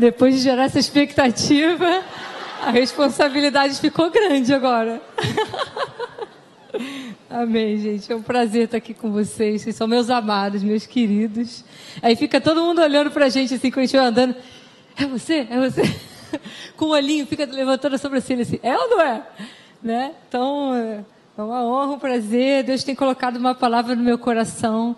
Depois de gerar essa expectativa, a responsabilidade ficou grande agora. Amém, gente. É um prazer estar aqui com vocês. Vocês são meus amados, meus queridos. Aí fica todo mundo olhando pra gente assim, quando a gente vai andando. É você? É você? com o olhinho, fica levantando a sobrancelha assim. É ou não é? Né? Então, é uma honra, um prazer. Deus tem colocado uma palavra no meu coração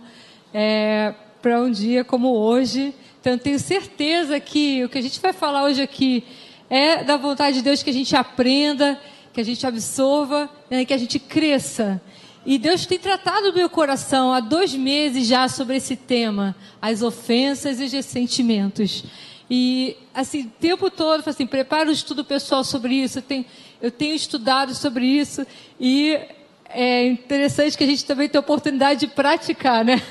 é, para um dia como hoje. Então, tenho certeza que o que a gente vai falar hoje aqui é da vontade de Deus que a gente aprenda, que a gente absorva, né, que a gente cresça. E Deus tem tratado no meu coração há dois meses já sobre esse tema, as ofensas e os ressentimentos. E, assim, o tempo todo, assim, prepara o estudo pessoal sobre isso. Eu tenho, eu tenho estudado sobre isso. E é interessante que a gente também tem oportunidade de praticar, né?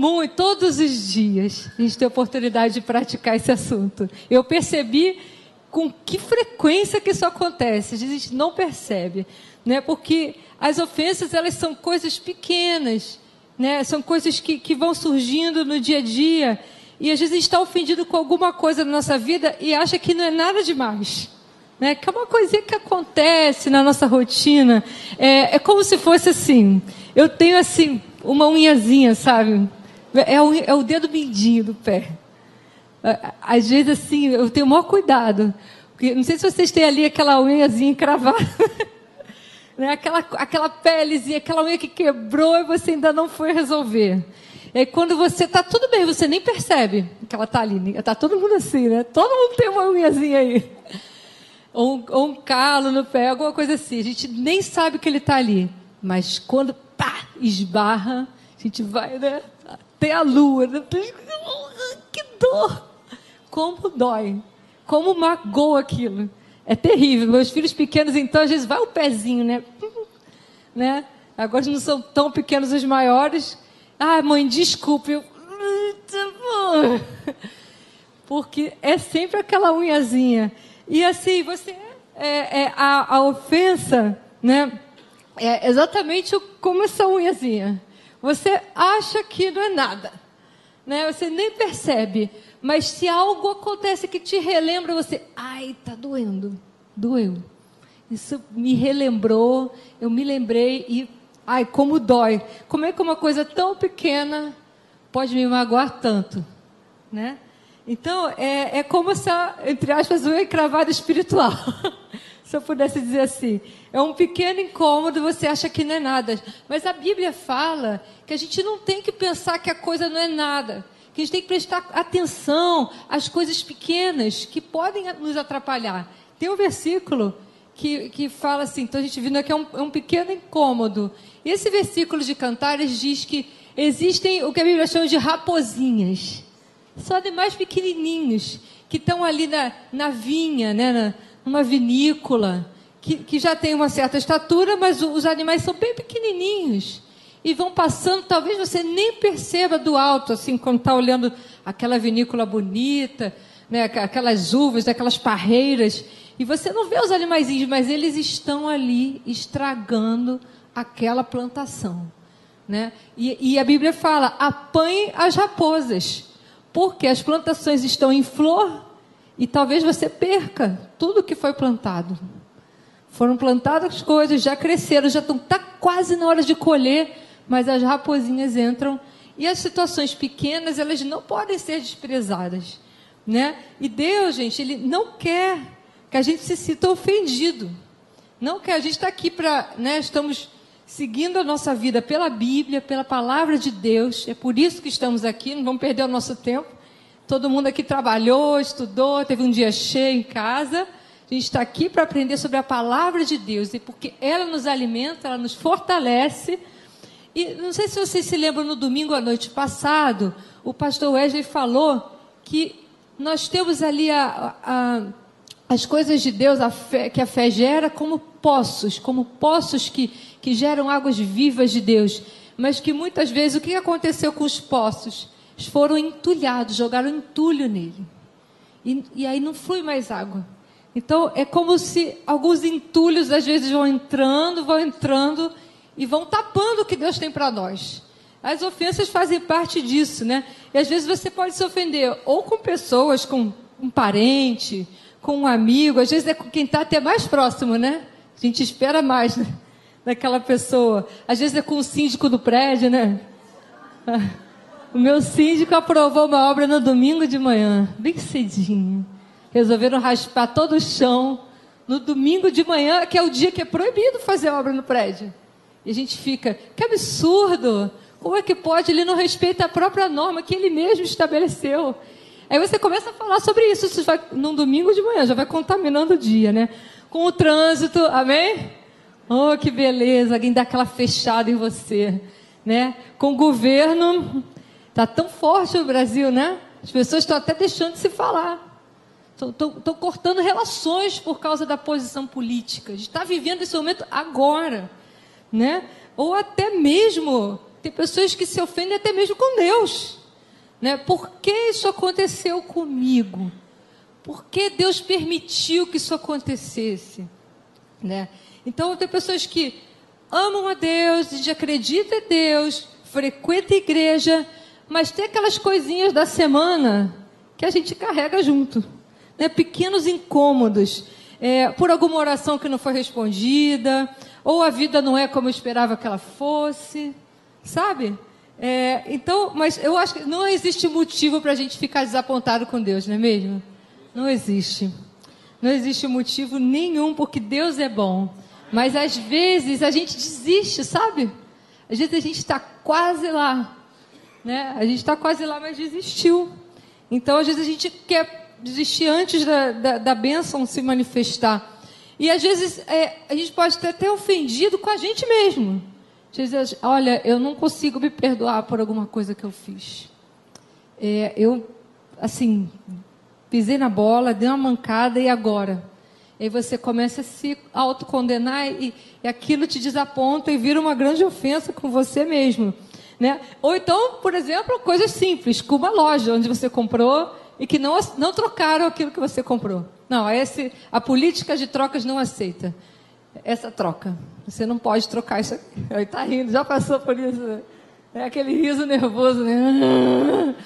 Muito, todos os dias a gente tem a oportunidade de praticar esse assunto. Eu percebi com que frequência que isso acontece. A gente não percebe, né? Porque as ofensas elas são coisas pequenas, né? São coisas que, que vão surgindo no dia a dia e às vezes a gente está ofendido com alguma coisa na nossa vida e acha que não é nada demais. Né? Que é uma coisinha que acontece na nossa rotina. É, é como se fosse assim. Eu tenho assim uma unhazinha, sabe? É o, é o dedo mindinho do pé. Às vezes, assim, eu tenho o maior cuidado. Porque, não sei se vocês têm ali aquela unhazinha encravada. né? aquela, aquela pelezinha, aquela unha que quebrou e você ainda não foi resolver. Aí, quando você está tudo bem, você nem percebe que ela está ali. Está todo mundo assim, né? Todo mundo tem uma unhazinha aí. Ou um, ou um calo no pé, alguma coisa assim. A gente nem sabe que ele está ali. Mas quando pá, esbarra, a gente vai, né? Até a lua. Né? Que dor! como dói, como magoa aquilo. É terrível. Meus filhos pequenos, então, às vezes vai o pezinho, né? né? Agora não são tão pequenos os maiores. Ah, mãe, desculpe. Eu... Porque é sempre aquela unhazinha. E assim, você. É, é, a, a ofensa, né? É exatamente como essa unhazinha. Você acha que não é nada. Né? Você nem percebe. Mas se algo acontece que te relembra, você, ai, tá doendo, doeu. Isso me relembrou, eu me lembrei e, ai, como dói. Como é que uma coisa tão pequena pode me magoar tanto, né? Então, é, é como essa, entre aspas, unha cravada espiritual. Se eu pudesse dizer assim. É um pequeno incômodo, você acha que não é nada. Mas a Bíblia fala que a gente não tem que pensar que a coisa não é nada que a gente tem que prestar atenção às coisas pequenas que podem nos atrapalhar. Tem um versículo que, que fala assim, então a gente vindo aqui é um, é um pequeno incômodo. E esse versículo de Cantares diz que existem o que a Bíblia chama de raposinhas. São animais pequenininhos que estão ali na, na vinha, né, na, numa vinícola, que, que já tem uma certa estatura, mas os animais são bem pequenininhos e vão passando, talvez você nem perceba do alto, assim, quando está olhando aquela vinícola bonita, né, aquelas uvas, aquelas parreiras, e você não vê os animaizinhos, mas eles estão ali estragando aquela plantação. Né? E, e a Bíblia fala: apanhe as raposas, porque as plantações estão em flor e talvez você perca tudo que foi plantado. Foram plantadas coisas, já cresceram, já estão tá quase na hora de colher, mas as raposinhas entram e as situações pequenas elas não podem ser desprezadas, né? E Deus, gente, ele não quer que a gente se sinta ofendido, não quer. A gente está aqui para, né? Estamos seguindo a nossa vida pela Bíblia, pela palavra de Deus. É por isso que estamos aqui. Não vamos perder o nosso tempo. Todo mundo aqui trabalhou, estudou, teve um dia cheio em casa. A gente está aqui para aprender sobre a palavra de Deus e porque ela nos alimenta, ela nos fortalece e não sei se vocês se lembram, no domingo à noite passado, o pastor Wesley falou que nós temos ali a, a, as coisas de Deus, a fé, que a fé gera, como poços, como poços que, que geram águas vivas de Deus. Mas que muitas vezes, o que aconteceu com os poços? Foram entulhados, jogaram entulho nele. E, e aí não flui mais água. Então, é como se alguns entulhos, às vezes, vão entrando, vão entrando e vão tapando o que Deus tem para nós. As ofensas fazem parte disso, né? E às vezes você pode se ofender ou com pessoas, com um parente, com um amigo, às vezes é com quem está até mais próximo, né? A gente espera mais né? daquela pessoa. Às vezes é com o síndico do prédio, né? O meu síndico aprovou uma obra no domingo de manhã, bem cedinho. Resolveram raspar todo o chão no domingo de manhã, que é o dia que é proibido fazer obra no prédio. E a gente fica, que absurdo! Como é que pode? Ele não respeita a própria norma que ele mesmo estabeleceu. Aí você começa a falar sobre isso, isso vai, num domingo de manhã, já vai contaminando o dia, né? Com o trânsito, amém? Oh, que beleza, alguém dá aquela fechada em você, né? Com o governo, tá tão forte o Brasil, né? As pessoas estão até deixando de se falar. Estão cortando relações por causa da posição política. A gente está vivendo esse momento agora, né? Ou até mesmo tem pessoas que se ofendem até mesmo com Deus. Né? Por que isso aconteceu comigo? Por que Deus permitiu que isso acontecesse? Né? Então, tem pessoas que amam a Deus, a gente acredita em Deus, frequenta a igreja, mas tem aquelas coisinhas da semana que a gente carrega junto. Né? Pequenos incômodos. É, por alguma oração que não foi respondida, ou a vida não é como eu esperava que ela fosse. Sabe? É, então, mas eu acho que não existe motivo para a gente ficar desapontado com Deus, não é mesmo? Não existe. Não existe motivo nenhum, porque Deus é bom. Mas às vezes a gente desiste, sabe? Às vezes a gente está quase lá. Né? A gente está quase lá, mas desistiu. Então, às vezes a gente quer desistir antes da, da, da bênção se manifestar. E às vezes é, a gente pode ter até ofendido com a gente mesmo. Jesus, olha, eu não consigo me perdoar por alguma coisa que eu fiz. É, eu, assim, pisei na bola, dei uma mancada e agora? E aí você começa a se autocondenar e, e aquilo te desaponta e vira uma grande ofensa com você mesmo. Né? Ou então, por exemplo, coisas simples, como uma loja onde você comprou e que não, não trocaram aquilo que você comprou. Não, esse, a política de trocas não aceita essa troca. Você não pode trocar isso aqui. Aí tá rindo, já passou por isso. Né? É aquele riso nervoso, né?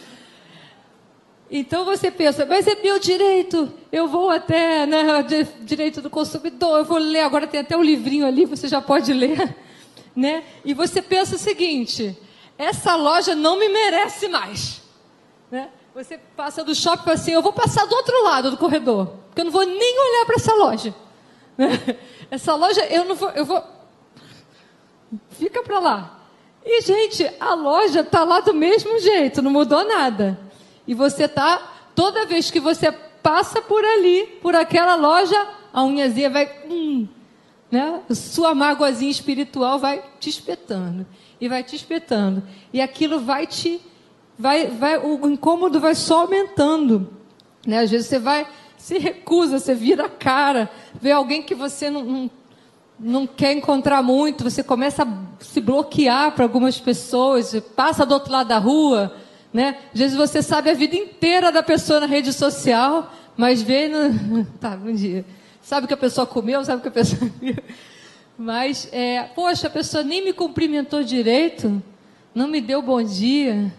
Então você pensa, mas é meu direito, eu vou até, né, direito do consumidor, eu vou ler, agora tem até um livrinho ali, você já pode ler, né? E você pensa o seguinte, essa loja não me merece mais, né? Você passa do shopping assim, eu vou passar do outro lado do corredor, porque eu não vou nem olhar para essa loja. Né? Essa loja, eu não vou, eu vou. Fica para lá. E, gente, a loja tá lá do mesmo jeito, não mudou nada. E você tá, toda vez que você passa por ali, por aquela loja, a unhazinha vai. Hum, né? Sua mágoazinha espiritual vai te espetando. E vai te espetando. E aquilo vai te. Vai, vai, o incômodo vai só aumentando. Né? Às vezes você vai se recusa, você vira a cara, vê alguém que você não, não, não quer encontrar muito, você começa a se bloquear para algumas pessoas, passa do outro lado da rua, né? Às vezes você sabe a vida inteira da pessoa na rede social, mas vê no... Tá, bom dia. Sabe o que a pessoa comeu, sabe o que a pessoa. Mas, é, poxa, a pessoa nem me cumprimentou direito, não me deu bom dia,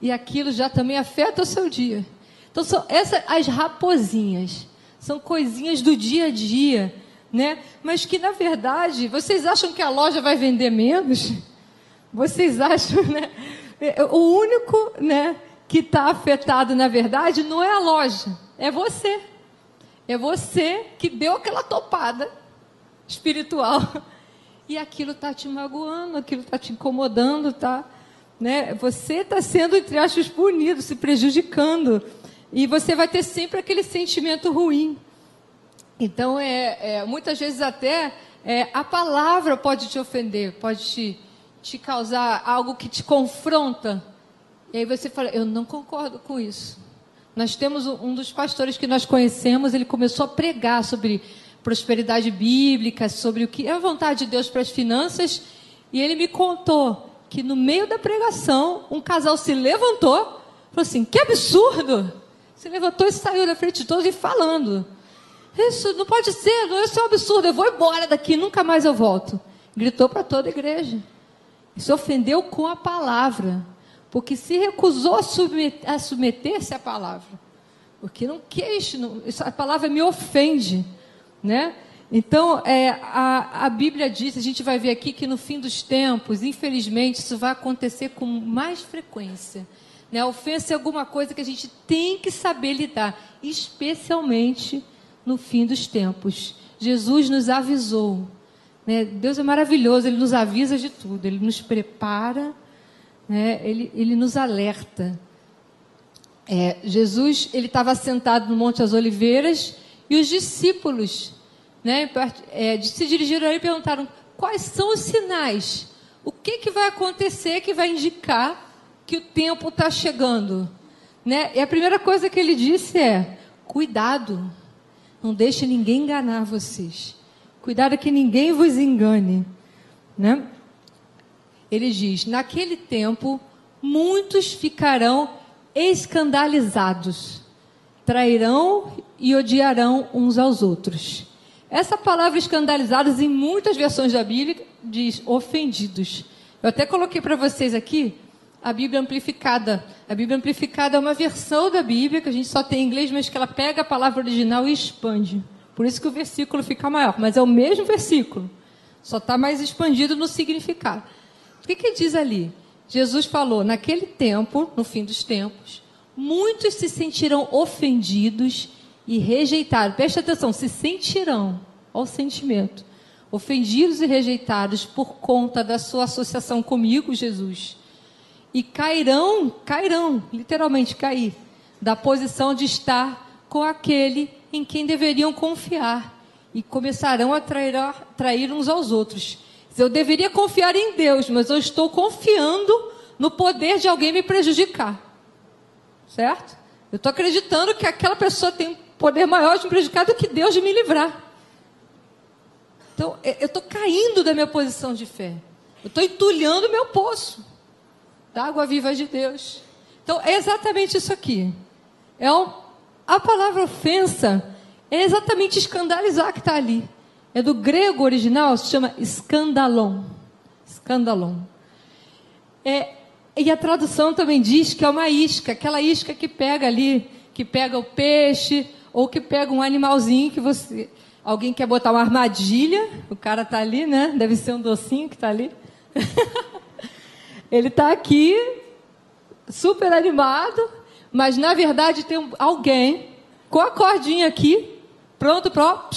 e aquilo já também afeta o seu dia. Então são essas as raposinhas, são coisinhas do dia a dia, né? Mas que na verdade, vocês acham que a loja vai vender menos? Vocês acham, né? O único, né, que está afetado na verdade não é a loja, é você. É você que deu aquela topada espiritual e aquilo está te magoando, aquilo está te incomodando, tá? Né? Você está sendo entre aspas punido, se prejudicando. E você vai ter sempre aquele sentimento ruim. Então, é, é muitas vezes até é, a palavra pode te ofender, pode te, te causar algo que te confronta. E aí você fala, eu não concordo com isso. Nós temos um dos pastores que nós conhecemos, ele começou a pregar sobre prosperidade bíblica, sobre o que é a vontade de Deus para as finanças, e ele me contou que no meio da pregação, um casal se levantou, falou assim: "Que absurdo! Se levantou e saiu da frente de todos e falando. Isso não pode ser, isso é um absurdo, eu vou embora daqui, nunca mais eu volto. Gritou para toda a igreja. se ofendeu com a palavra, porque se recusou a, submeter, a submeter-se à palavra. Porque não quis, não, a palavra me ofende, né? Então, é, a, a Bíblia diz, a gente vai ver aqui que no fim dos tempos, infelizmente, isso vai acontecer com mais frequência. Né? A ofensa é alguma coisa que a gente tem que saber lidar, especialmente no fim dos tempos. Jesus nos avisou. Né? Deus é maravilhoso, Ele nos avisa de tudo, Ele nos prepara, né? ele, ele nos alerta. É, Jesus ele estava sentado no Monte das Oliveiras e os discípulos né, é, se dirigiram a ele e perguntaram quais são os sinais, o que, que vai acontecer que vai indicar que o tempo está chegando. Né? E a primeira coisa que ele disse é: cuidado, não deixe ninguém enganar vocês. Cuidado que ninguém vos engane. Né? Ele diz: naquele tempo, muitos ficarão escandalizados, trairão e odiarão uns aos outros. Essa palavra escandalizados, em muitas versões da Bíblia, diz ofendidos. Eu até coloquei para vocês aqui a Bíblia amplificada. A Bíblia amplificada é uma versão da Bíblia que a gente só tem em inglês, mas que ela pega a palavra original e expande. Por isso que o versículo fica maior, mas é o mesmo versículo, só está mais expandido no significado. O que, que diz ali? Jesus falou: naquele tempo, no fim dos tempos, muitos se sentirão ofendidos e rejeitados. Preste atenção, se sentirão, ao sentimento, ofendidos e rejeitados por conta da sua associação comigo, Jesus. E cairão, cairão, literalmente cair, da posição de estar com aquele em quem deveriam confiar. E começarão a trair, a trair uns aos outros. Eu deveria confiar em Deus, mas eu estou confiando no poder de alguém me prejudicar. Certo? Eu estou acreditando que aquela pessoa tem poder maior de me prejudicar do que Deus de me livrar. Então, eu estou caindo da minha posição de fé. Eu estou entulhando meu poço da água viva de Deus. Então, é exatamente isso aqui. É um, a palavra ofensa é exatamente escandalizar que está ali. É do grego original, se chama escandalon. Escandalon. É, e a tradução também diz que é uma isca, aquela isca que pega ali, que pega o peixe, ou que pega um animalzinho que você. Alguém quer botar uma armadilha, o cara está ali, né? Deve ser um docinho que está ali. Ele está aqui, super animado, mas na verdade tem alguém com a cordinha aqui, pronto para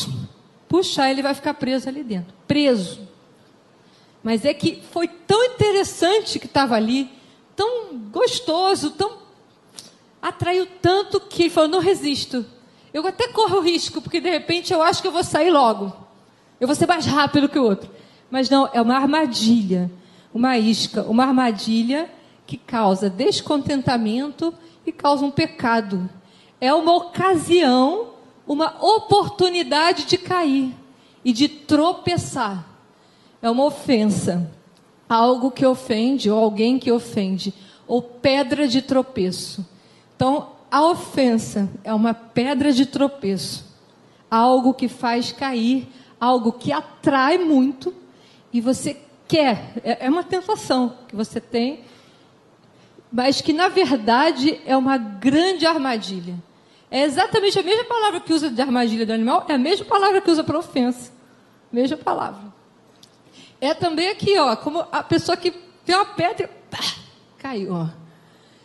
puxar, ele vai ficar preso ali dentro. Preso. Mas é que foi tão interessante que estava ali, tão gostoso, tão. atraiu tanto que falou: não resisto. Eu até corro o risco, porque de repente eu acho que eu vou sair logo. Eu vou ser mais rápido que o outro. Mas não, é uma armadilha, uma isca, uma armadilha que causa descontentamento e causa um pecado. É uma ocasião, uma oportunidade de cair e de tropeçar. É uma ofensa. Algo que ofende, ou alguém que ofende, ou pedra de tropeço. Então, a ofensa é uma pedra de tropeço, algo que faz cair, algo que atrai muito e você quer, é, é uma tentação que você tem, mas que na verdade é uma grande armadilha. É exatamente a mesma palavra que usa de armadilha do animal, é a mesma palavra que usa para ofensa. Mesma palavra. É também aqui, ó, como a pessoa que tem uma pedra, pá, caiu, ó.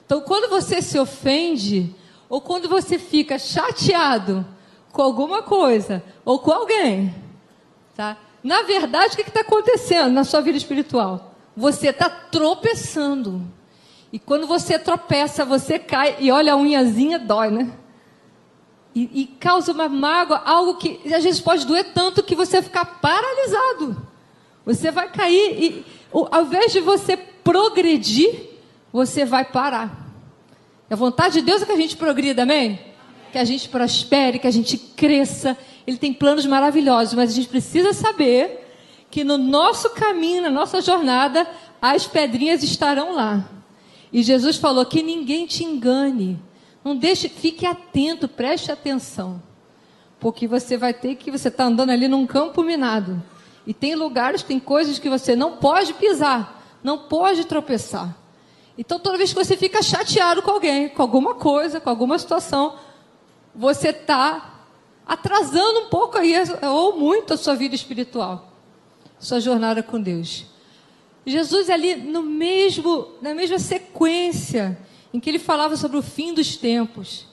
Então, quando você se ofende, ou quando você fica chateado com alguma coisa, ou com alguém, tá? Na verdade, o que está acontecendo na sua vida espiritual? Você está tropeçando. E quando você tropeça, você cai e olha a unhazinha, dói, né? E, e, causa uma mágoa, algo que às vezes pode doer tanto que você ficar paralisado. Você vai cair e, ao invés de você progredir, você vai parar. E a vontade de Deus é que a gente progrida, amém? Que a gente prospere, que a gente cresça. Ele tem planos maravilhosos, mas a gente precisa saber que no nosso caminho, na nossa jornada, as pedrinhas estarão lá. E Jesus falou que ninguém te engane. Não deixe, fique atento, preste atenção. Porque você vai ter que, você está andando ali num campo minado. E tem lugares, tem coisas que você não pode pisar. não pode tropeçar. Então, toda vez que você fica chateado com alguém, com alguma coisa, com alguma situação, você está atrasando um pouco aí, ou muito, a sua vida espiritual, sua jornada com Deus. Jesus ali no mesmo, na mesma sequência em que ele falava sobre o fim dos tempos,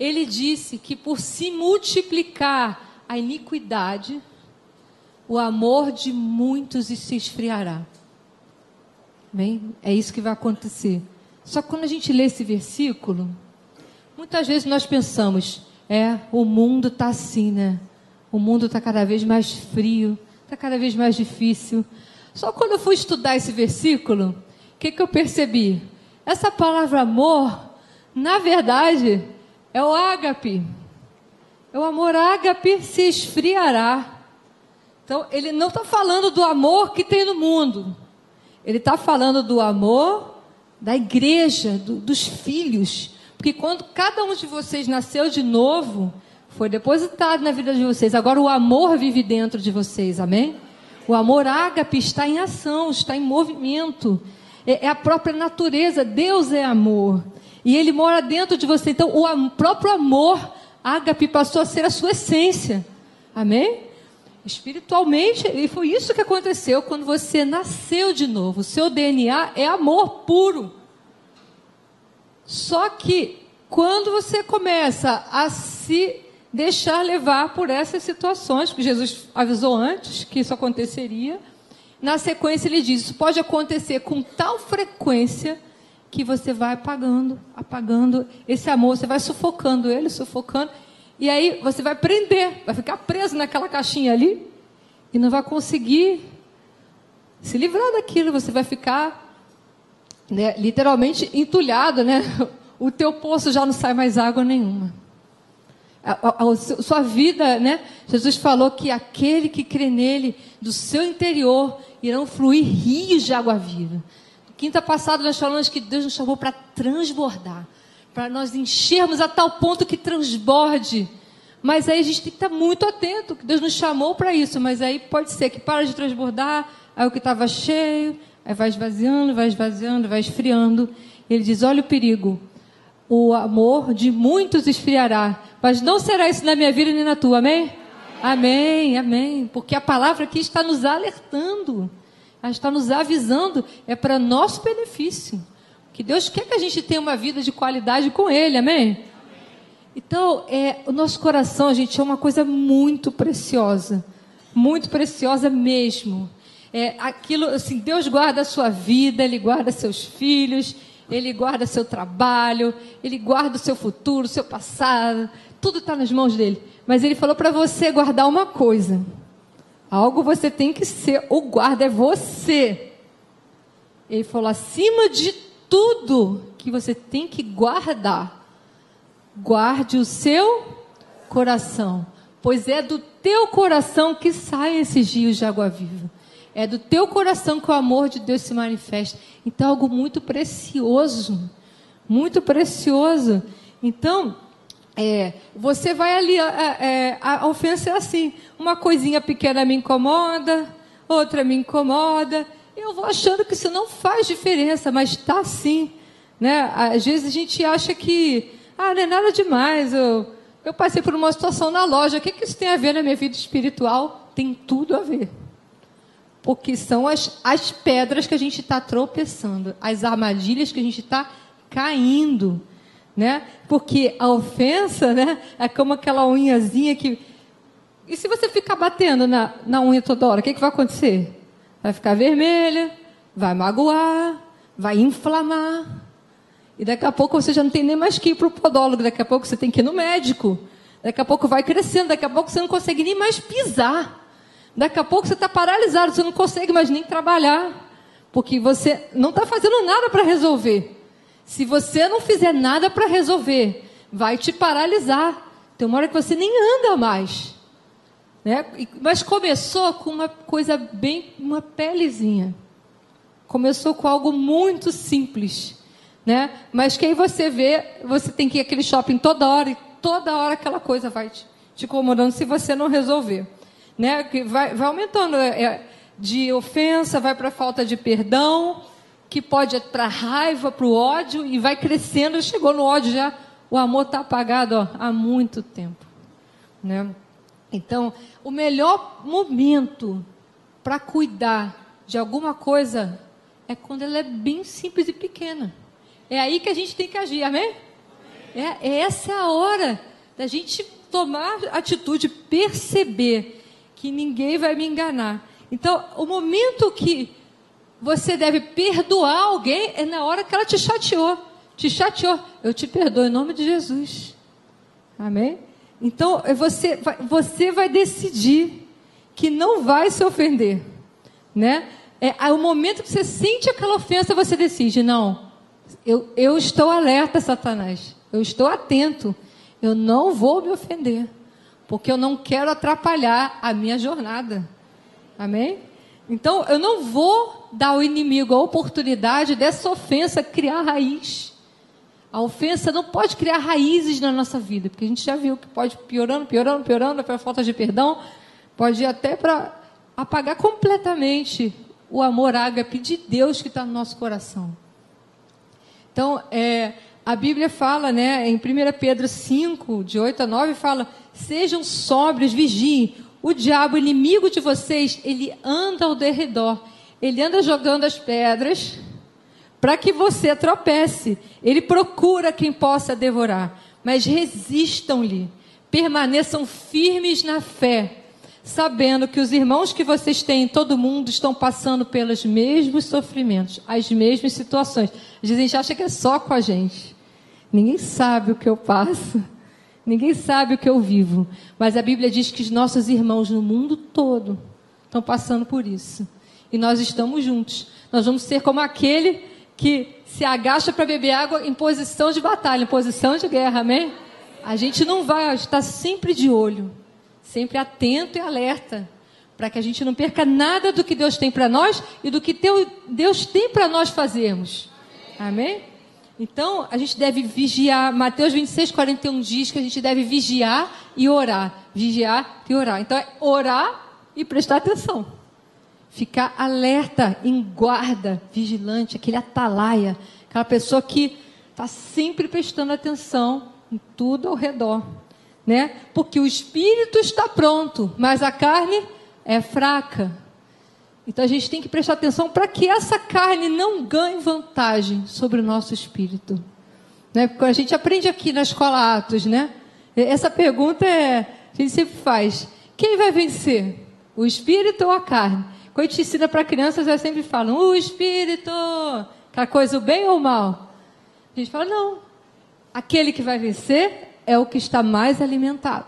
ele disse que por se multiplicar a iniquidade, o amor de muitos se esfriará. Bem, é isso que vai acontecer. Só que quando a gente lê esse versículo, muitas vezes nós pensamos, é, o mundo está assim, né? O mundo está cada vez mais frio, está cada vez mais difícil. Só quando eu fui estudar esse versículo, o que, que eu percebi? Essa palavra amor, na verdade, é o ágape. É o amor ágape se esfriará. Então, ele não está falando do amor que tem no mundo. Ele está falando do amor da igreja, do, dos filhos. Porque quando cada um de vocês nasceu de novo, foi depositado na vida de vocês. Agora o amor vive dentro de vocês, amém? O amor ágape está em ação, está em movimento. É, é a própria natureza. Deus é amor. E ele mora dentro de você. Então, o próprio amor ágape passou a ser a sua essência. Amém? Espiritualmente, e foi isso que aconteceu quando você nasceu de novo. O seu DNA é amor puro. Só que quando você começa a se deixar levar por essas situações, que Jesus avisou antes que isso aconteceria, na sequência ele diz: isso pode acontecer com tal frequência que você vai apagando, apagando esse amor, você vai sufocando ele, sufocando, e aí você vai prender, vai ficar preso naquela caixinha ali e não vai conseguir se livrar daquilo, você vai ficar né, literalmente entulhado, né? O teu poço já não sai mais água nenhuma. A, a, a, sua vida, né? Jesus falou que aquele que crê nele, do seu interior, irão fluir rios de água viva. Quinta passada nós falamos que Deus nos chamou para transbordar, para nós enchermos a tal ponto que transborde. Mas aí a gente tem que estar muito atento, que Deus nos chamou para isso. Mas aí pode ser que para de transbordar, aí o que estava cheio, aí vai esvaziando, vai esvaziando, vai esfriando. Ele diz: olha o perigo. O amor de muitos esfriará, mas não será isso na minha vida nem na tua, amém? Amém, amém. amém. Porque a palavra aqui está nos alertando. Ela está nos avisando, é para nosso benefício. Que Deus quer que a gente tenha uma vida de qualidade com Ele, amém? Então, é, o nosso coração, gente, é uma coisa muito preciosa. Muito preciosa mesmo. É, aquilo, assim, Deus guarda a sua vida, Ele guarda seus filhos, Ele guarda seu trabalho, Ele guarda o seu futuro, o seu passado, tudo está nas mãos dele. Mas Ele falou para você guardar uma coisa. Algo você tem que ser, o guarda é você. Ele falou: acima de tudo que você tem que guardar, guarde o seu coração, pois é do teu coração que saem esses rios de água viva. É do teu coração que o amor de Deus se manifesta. Então, é algo muito precioso. Muito precioso. Então, é, você vai ali, é, a ofensa é assim: uma coisinha pequena me incomoda, outra me incomoda. Eu vou achando que isso não faz diferença, mas está assim. Né? Às vezes a gente acha que, ah, não é nada demais. Eu, eu passei por uma situação na loja, o que, que isso tem a ver na minha vida espiritual? Tem tudo a ver. Porque são as, as pedras que a gente está tropeçando, as armadilhas que a gente está caindo né? Porque a ofensa, né, é como aquela unhazinha que e se você ficar batendo na, na unha toda hora, o que, que vai acontecer? Vai ficar vermelha, vai magoar, vai inflamar. E daqui a pouco você já não tem nem mais que ir para o podólogo, daqui a pouco você tem que ir no médico. Daqui a pouco vai crescendo, daqui a pouco você não consegue nem mais pisar. Daqui a pouco você está paralisado, você não consegue mais nem trabalhar. Porque você não está fazendo nada para resolver. Se você não fizer nada para resolver, vai te paralisar. Tem uma hora que você nem anda mais. Né? Mas começou com uma coisa bem, uma pelezinha. Começou com algo muito simples. Né? Mas que aí você vê, você tem que ir aquele shopping toda hora e toda hora aquela coisa vai te, te incomodando se você não resolver. Né? Que vai, vai aumentando é, é de ofensa, vai para falta de perdão, que pode para raiva, para o ódio e vai crescendo. Chegou no ódio já, o amor está apagado ó, há muito tempo. Né? Então, o melhor momento para cuidar de alguma coisa é quando ela é bem simples e pequena. É aí que a gente tem que agir, amém? É, é essa a hora da gente tomar atitude, perceber que ninguém vai me enganar. Então, o momento que você deve perdoar alguém é na hora que ela te chateou. Te chateou. Eu te perdoo em nome de Jesus. Amém? Então, é você vai, você vai decidir que não vai se ofender. Né? É, o momento que você sente aquela ofensa, você decide: não, eu, eu estou alerta, Satanás. Eu estou atento. Eu não vou me ofender. Porque eu não quero atrapalhar a minha jornada. Amém? Então, eu não vou dar ao inimigo a oportunidade dessa ofensa criar raiz. A ofensa não pode criar raízes na nossa vida, porque a gente já viu que pode piorando, piorando, piorando, para falta de perdão, pode ir até para apagar completamente o amor ágape de Deus que está no nosso coração. Então, é, a Bíblia fala, né, em 1 Pedro 5, de 8 a 9, fala: sejam sóbrios, vigiem. O diabo, inimigo de vocês, ele anda ao derredor. Ele anda jogando as pedras para que você tropece. Ele procura quem possa devorar. Mas resistam-lhe. Permaneçam firmes na fé, sabendo que os irmãos que vocês têm em todo mundo estão passando pelos mesmos sofrimentos, as mesmas situações. Às vezes a gente acha que é só com a gente. Ninguém sabe o que eu passo. Ninguém sabe o que eu vivo. Mas a Bíblia diz que os nossos irmãos no mundo todo estão passando por isso. E nós estamos juntos. Nós vamos ser como aquele que se agacha para beber água em posição de batalha, em posição de guerra, amém? A gente não vai estar sempre de olho, sempre atento e alerta, para que a gente não perca nada do que Deus tem para nós e do que Deus tem para nós fazermos. Amém? Então, a gente deve vigiar. Mateus 26, 41 diz que a gente deve vigiar e orar. Vigiar e orar. Então, é orar e prestar atenção. Ficar alerta, em guarda, vigilante, aquele atalaia. Aquela pessoa que está sempre prestando atenção em tudo ao redor. Né? Porque o espírito está pronto, mas a carne é fraca. Então a gente tem que prestar atenção para que essa carne não ganhe vantagem sobre o nosso espírito. Né? Porque a gente aprende aqui na escola Atos, né? Essa pergunta é, a gente sempre faz: quem vai vencer? O espírito ou a carne? Quando a gente ensina para crianças, elas sempre falam: o espírito, aquela coisa, o bem ou o mal? A gente fala: não. Aquele que vai vencer é o que está mais alimentado,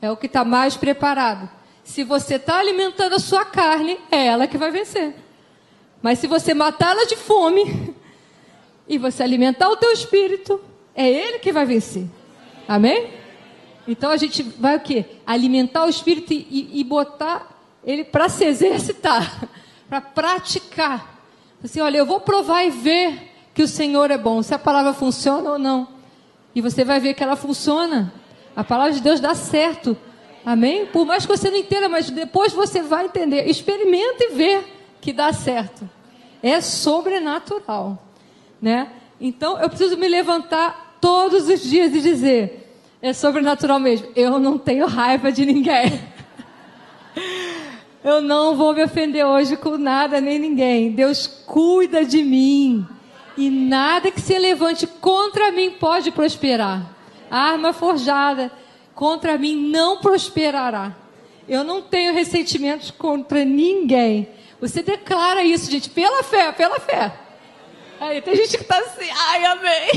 é o que está mais preparado. Se você está alimentando a sua carne, é ela que vai vencer. Mas se você matá-la de fome e você alimentar o teu espírito, é ele que vai vencer. Amém? Então a gente vai o quê? Alimentar o espírito e, e botar ele para se exercitar, para praticar. Assim, olha, eu vou provar e ver que o Senhor é bom, se a palavra funciona ou não. E você vai ver que ela funciona. A palavra de Deus dá certo. Amém? Por mais que você não entenda, mas depois você vai entender. Experimenta e vê que dá certo. É sobrenatural, né? Então eu preciso me levantar todos os dias e dizer: é sobrenatural mesmo. Eu não tenho raiva de ninguém. Eu não vou me ofender hoje com nada nem ninguém. Deus cuida de mim. E nada que se levante contra mim pode prosperar. arma forjada contra mim não prosperará. Eu não tenho ressentimentos contra ninguém. Você declara isso, gente, pela fé, pela fé. Aí tem gente que está assim, ai, amém.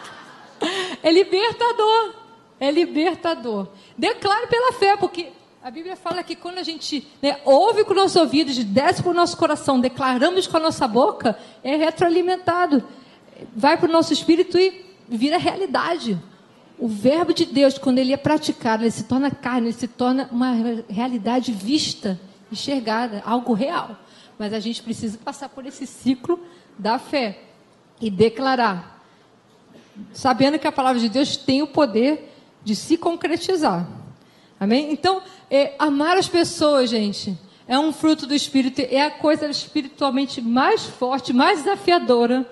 é libertador. É libertador. Declare pela fé, porque a Bíblia fala que quando a gente né, ouve com nossos ouvidos, desce para o nosso coração, declaramos com a nossa boca, é retroalimentado. Vai para o nosso espírito e vira realidade o verbo de Deus, quando ele é praticado, ele se torna carne, ele se torna uma realidade vista, enxergada, algo real. Mas a gente precisa passar por esse ciclo da fé e declarar, sabendo que a palavra de Deus tem o poder de se concretizar. Amém? Então, é, amar as pessoas, gente, é um fruto do Espírito, é a coisa espiritualmente mais forte, mais desafiadora.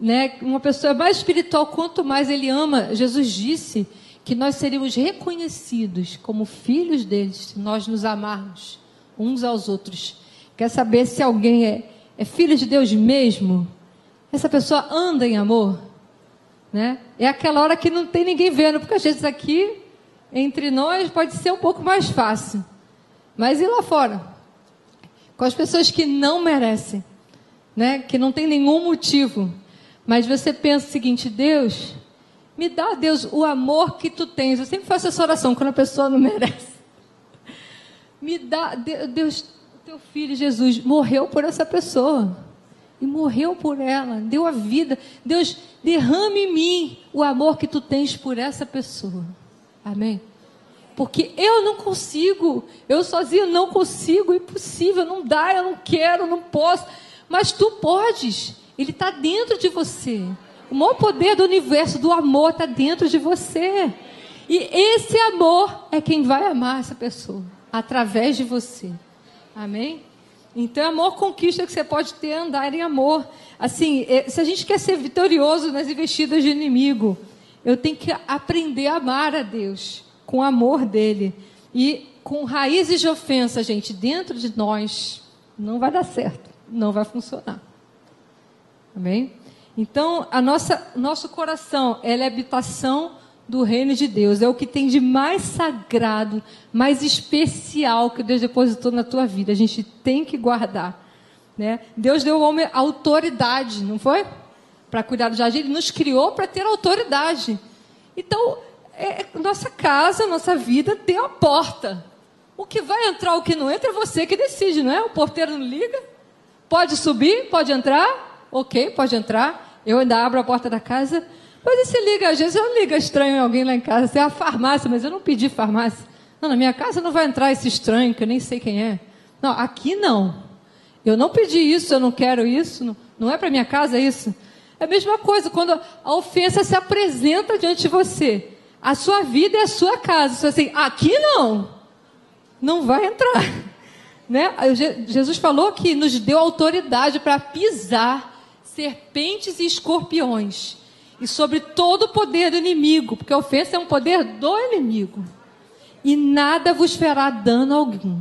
Né? Uma pessoa mais espiritual, quanto mais ele ama, Jesus disse que nós seríamos reconhecidos como filhos deles se nós nos amarmos uns aos outros. Quer saber se alguém é, é filho de Deus mesmo? Essa pessoa anda em amor? Né? É aquela hora que não tem ninguém vendo, porque às vezes aqui, entre nós, pode ser um pouco mais fácil. Mas e lá fora? com as pessoas que não merecem, né? que não tem nenhum motivo. Mas você pensa o seguinte: Deus, me dá, Deus, o amor que tu tens. Eu sempre faço essa oração quando a pessoa não merece. Me dá, Deus, teu filho Jesus morreu por essa pessoa. E morreu por ela, deu a vida. Deus, derrame em mim o amor que tu tens por essa pessoa. Amém? Porque eu não consigo, eu sozinho não consigo, impossível, não dá, eu não quero, não posso. Mas tu podes, ele está dentro de você. O maior poder do universo, do amor, está dentro de você. E esse amor é quem vai amar essa pessoa, através de você. Amém? Então, amor conquista que você pode ter andar em amor. Assim, é, se a gente quer ser vitorioso nas investidas de inimigo, eu tenho que aprender a amar a Deus com o amor dele. E com raízes de ofensa, gente, dentro de nós, não vai dar certo, não vai funcionar. Amém? Então, a nossa, nosso coração, é habitação do reino de Deus. É o que tem de mais sagrado, mais especial que Deus depositou na tua vida. A gente tem que guardar. Né? Deus deu ao homem autoridade, não foi? Para cuidar do jardim. Ele nos criou para ter autoridade. Então, é, nossa casa, nossa vida tem uma porta. O que vai entrar, o que não entra, é você que decide, não é? O porteiro não liga. Pode subir, pode entrar. Ok, pode entrar. Eu ainda abro a porta da casa. Mas se liga, às vezes eu ligo estranho alguém lá em casa. Você é a farmácia, mas eu não pedi farmácia. Não, na minha casa não vai entrar esse estranho, que eu nem sei quem é. Não, aqui não. Eu não pedi isso, eu não quero isso. Não, não é para minha casa isso. É a mesma coisa quando a ofensa se apresenta diante de você. A sua vida é a sua casa. Você assim, aqui não. Não vai entrar. Né? Jesus falou que nos deu autoridade para pisar serpentes e escorpiões. E sobre todo o poder do inimigo, porque a ofensa é um poder do inimigo. E nada vos fará dano algum,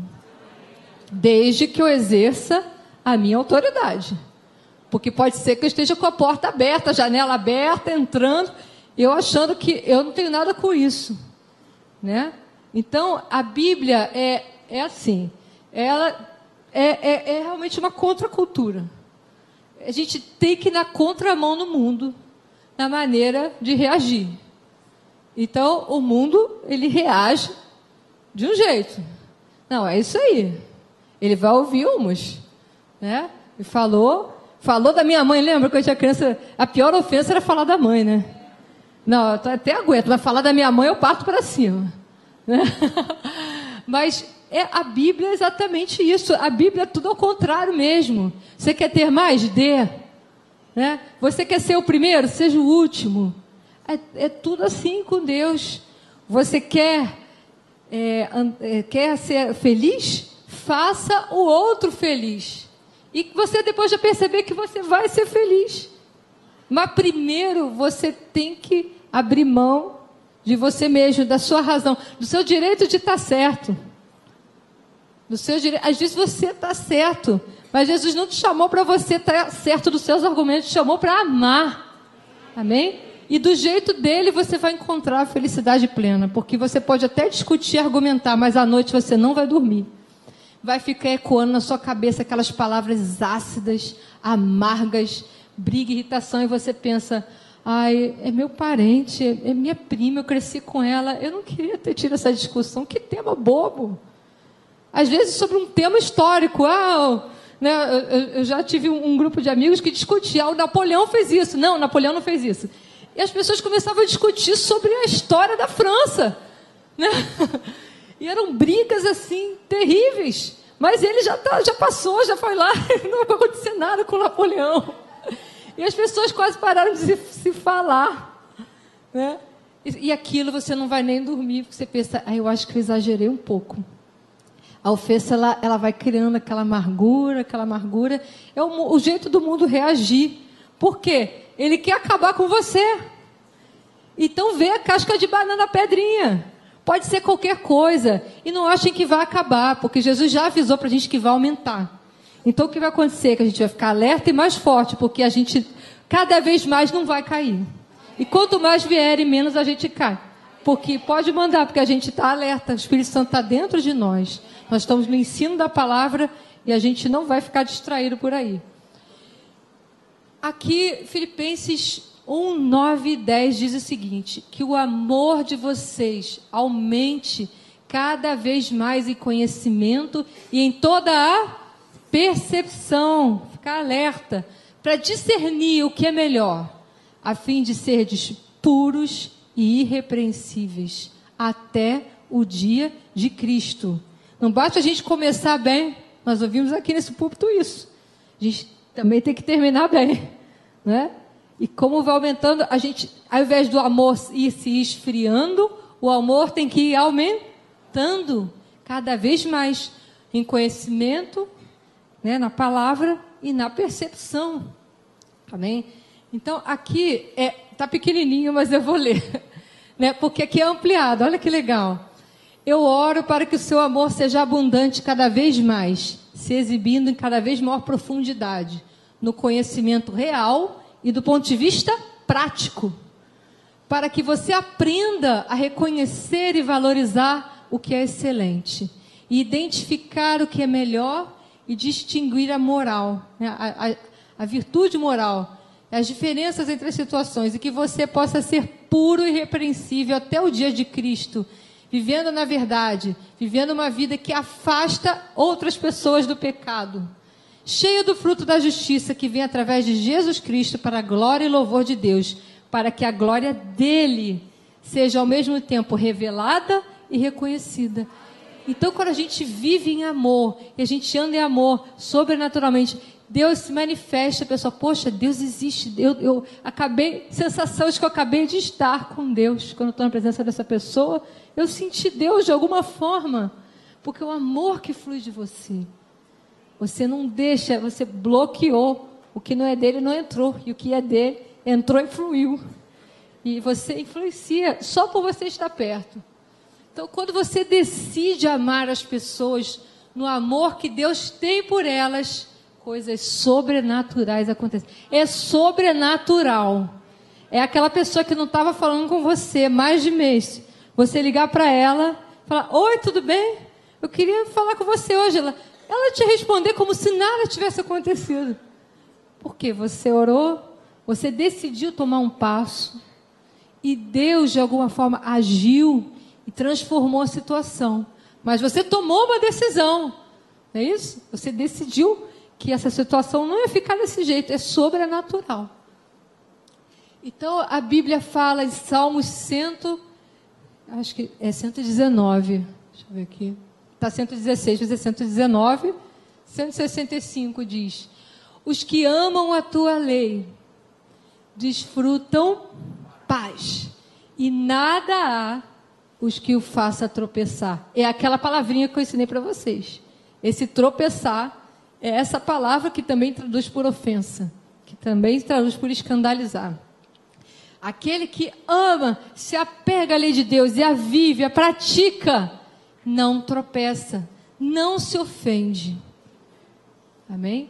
desde que eu exerça a minha autoridade. Porque pode ser que eu esteja com a porta aberta, a janela aberta, entrando eu achando que eu não tenho nada com isso, né? Então a Bíblia é é assim, ela é, é, é realmente uma contracultura. A gente tem que ir na contramão no mundo na maneira de reagir. Então o mundo ele reage de um jeito. Não, é isso aí. Ele vai ouvir umas, né? E falou, falou da minha mãe, lembra quando eu tinha criança, a pior ofensa era falar da mãe, né? Não, até aguento, mas falar da minha mãe eu parto para cima. Né? Mas é, a Bíblia é exatamente isso. A Bíblia é tudo ao contrário mesmo. Você quer ter mais? Dê. Né? Você quer ser o primeiro? Seja o último. É, é tudo assim com Deus. Você quer, é, é, quer ser feliz? Faça o outro feliz. E você depois já perceber que você vai ser feliz. Mas primeiro você tem que abrir mão de você mesmo, da sua razão, do seu direito de estar certo. Do seu direito. Às vezes você está certo, mas Jesus não te chamou para você estar certo dos seus argumentos, te chamou para amar. Amém? E do jeito dele você vai encontrar a felicidade plena, porque você pode até discutir, argumentar, mas à noite você não vai dormir. Vai ficar ecoando na sua cabeça aquelas palavras ácidas, amargas, briga, irritação, e você pensa: Ai, é meu parente, é minha prima, eu cresci com ela. Eu não queria ter tido essa discussão. Que tema bobo. Às vezes sobre um tema histórico. Ah, né, eu, eu já tive um, um, grupo de amigos que discutia. Ah, o Napoleão fez isso. Não, Napoleão não fez isso. E as pessoas começavam a discutir sobre a história da França. Né? E eram brigas assim, terríveis. Mas ele já, tá, já passou, já foi lá, não vai acontecer nada com Napoleão. E as pessoas quase pararam de se, se falar. Né? E, e, aquilo você não vai nem dormir, porque você pensa, ah, eu acho que eu exagerei um pouco. A ofensa ela, ela vai criando aquela amargura, aquela amargura. É o, o jeito do mundo reagir. Por quê? Ele quer acabar com você. Então vê a casca de banana pedrinha. Pode ser qualquer coisa. E não achem que vai acabar, porque Jesus já avisou para a gente que vai aumentar. Então o que vai acontecer? Que a gente vai ficar alerta e mais forte, porque a gente cada vez mais não vai cair. E quanto mais vier, menos a gente cai. Porque pode mandar, porque a gente está alerta, o Espírito Santo está dentro de nós. Nós estamos no ensino da palavra e a gente não vai ficar distraído por aí. Aqui, Filipenses 1, 9 e 10 diz o seguinte: que o amor de vocês aumente cada vez mais em conhecimento e em toda a percepção. Ficar alerta para discernir o que é melhor, a fim de serdes puros e irrepreensíveis até o dia de Cristo. Não basta a gente começar bem, nós ouvimos aqui nesse púlpito isso. A gente também tem que terminar bem, né? E como vai aumentando, a gente, ao invés do amor ir se esfriando, o amor tem que ir aumentando cada vez mais em conhecimento, né, na palavra e na percepção. Amém? Então, aqui é tá pequenininho, mas eu vou ler. Né? Porque aqui é ampliado. Olha que legal. Eu oro para que o seu amor seja abundante cada vez mais, se exibindo em cada vez maior profundidade, no conhecimento real e do ponto de vista prático, para que você aprenda a reconhecer e valorizar o que é excelente, e identificar o que é melhor e distinguir a moral, né? a, a, a virtude moral, as diferenças entre as situações, e que você possa ser puro e irrepreensível até o dia de Cristo, vivendo na verdade, vivendo uma vida que afasta outras pessoas do pecado, cheio do fruto da justiça que vem através de Jesus Cristo para a glória e louvor de Deus, para que a glória dele seja ao mesmo tempo revelada e reconhecida. Então, quando a gente vive em amor, e a gente anda em amor sobrenaturalmente, Deus se manifesta, a pessoa, poxa, Deus existe. Eu, eu acabei, sensação de que eu acabei de estar com Deus. Quando estou na presença dessa pessoa, eu senti Deus de alguma forma. Porque o amor que flui de você. Você não deixa, você bloqueou. O que não é dele não entrou. E o que é dele entrou e fluiu. E você influencia só por você estar perto. Então, quando você decide amar as pessoas no amor que Deus tem por elas, coisas sobrenaturais acontecem. É sobrenatural. É aquela pessoa que não estava falando com você mais de mês. Você ligar para ela, falar: Oi, tudo bem? Eu queria falar com você hoje. Ela, ela te responder como se nada tivesse acontecido. Porque você orou, você decidiu tomar um passo e Deus de alguma forma agiu e transformou a situação. Mas você tomou uma decisão, não é isso? Você decidiu que essa situação não ia ficar desse jeito, é sobrenatural. Então a Bíblia fala em Salmos 100, acho que é 119, deixa eu ver aqui. Está 116, mas é 119, 165 diz: Os que amam a tua lei desfrutam paz, e nada há os que o faça tropeçar. É aquela palavrinha que eu ensinei para vocês. Esse tropeçar é essa palavra que também traduz por ofensa, que também traduz por escandalizar. Aquele que ama, se apega à lei de Deus e a vive, a pratica, não tropeça, não se ofende. Amém?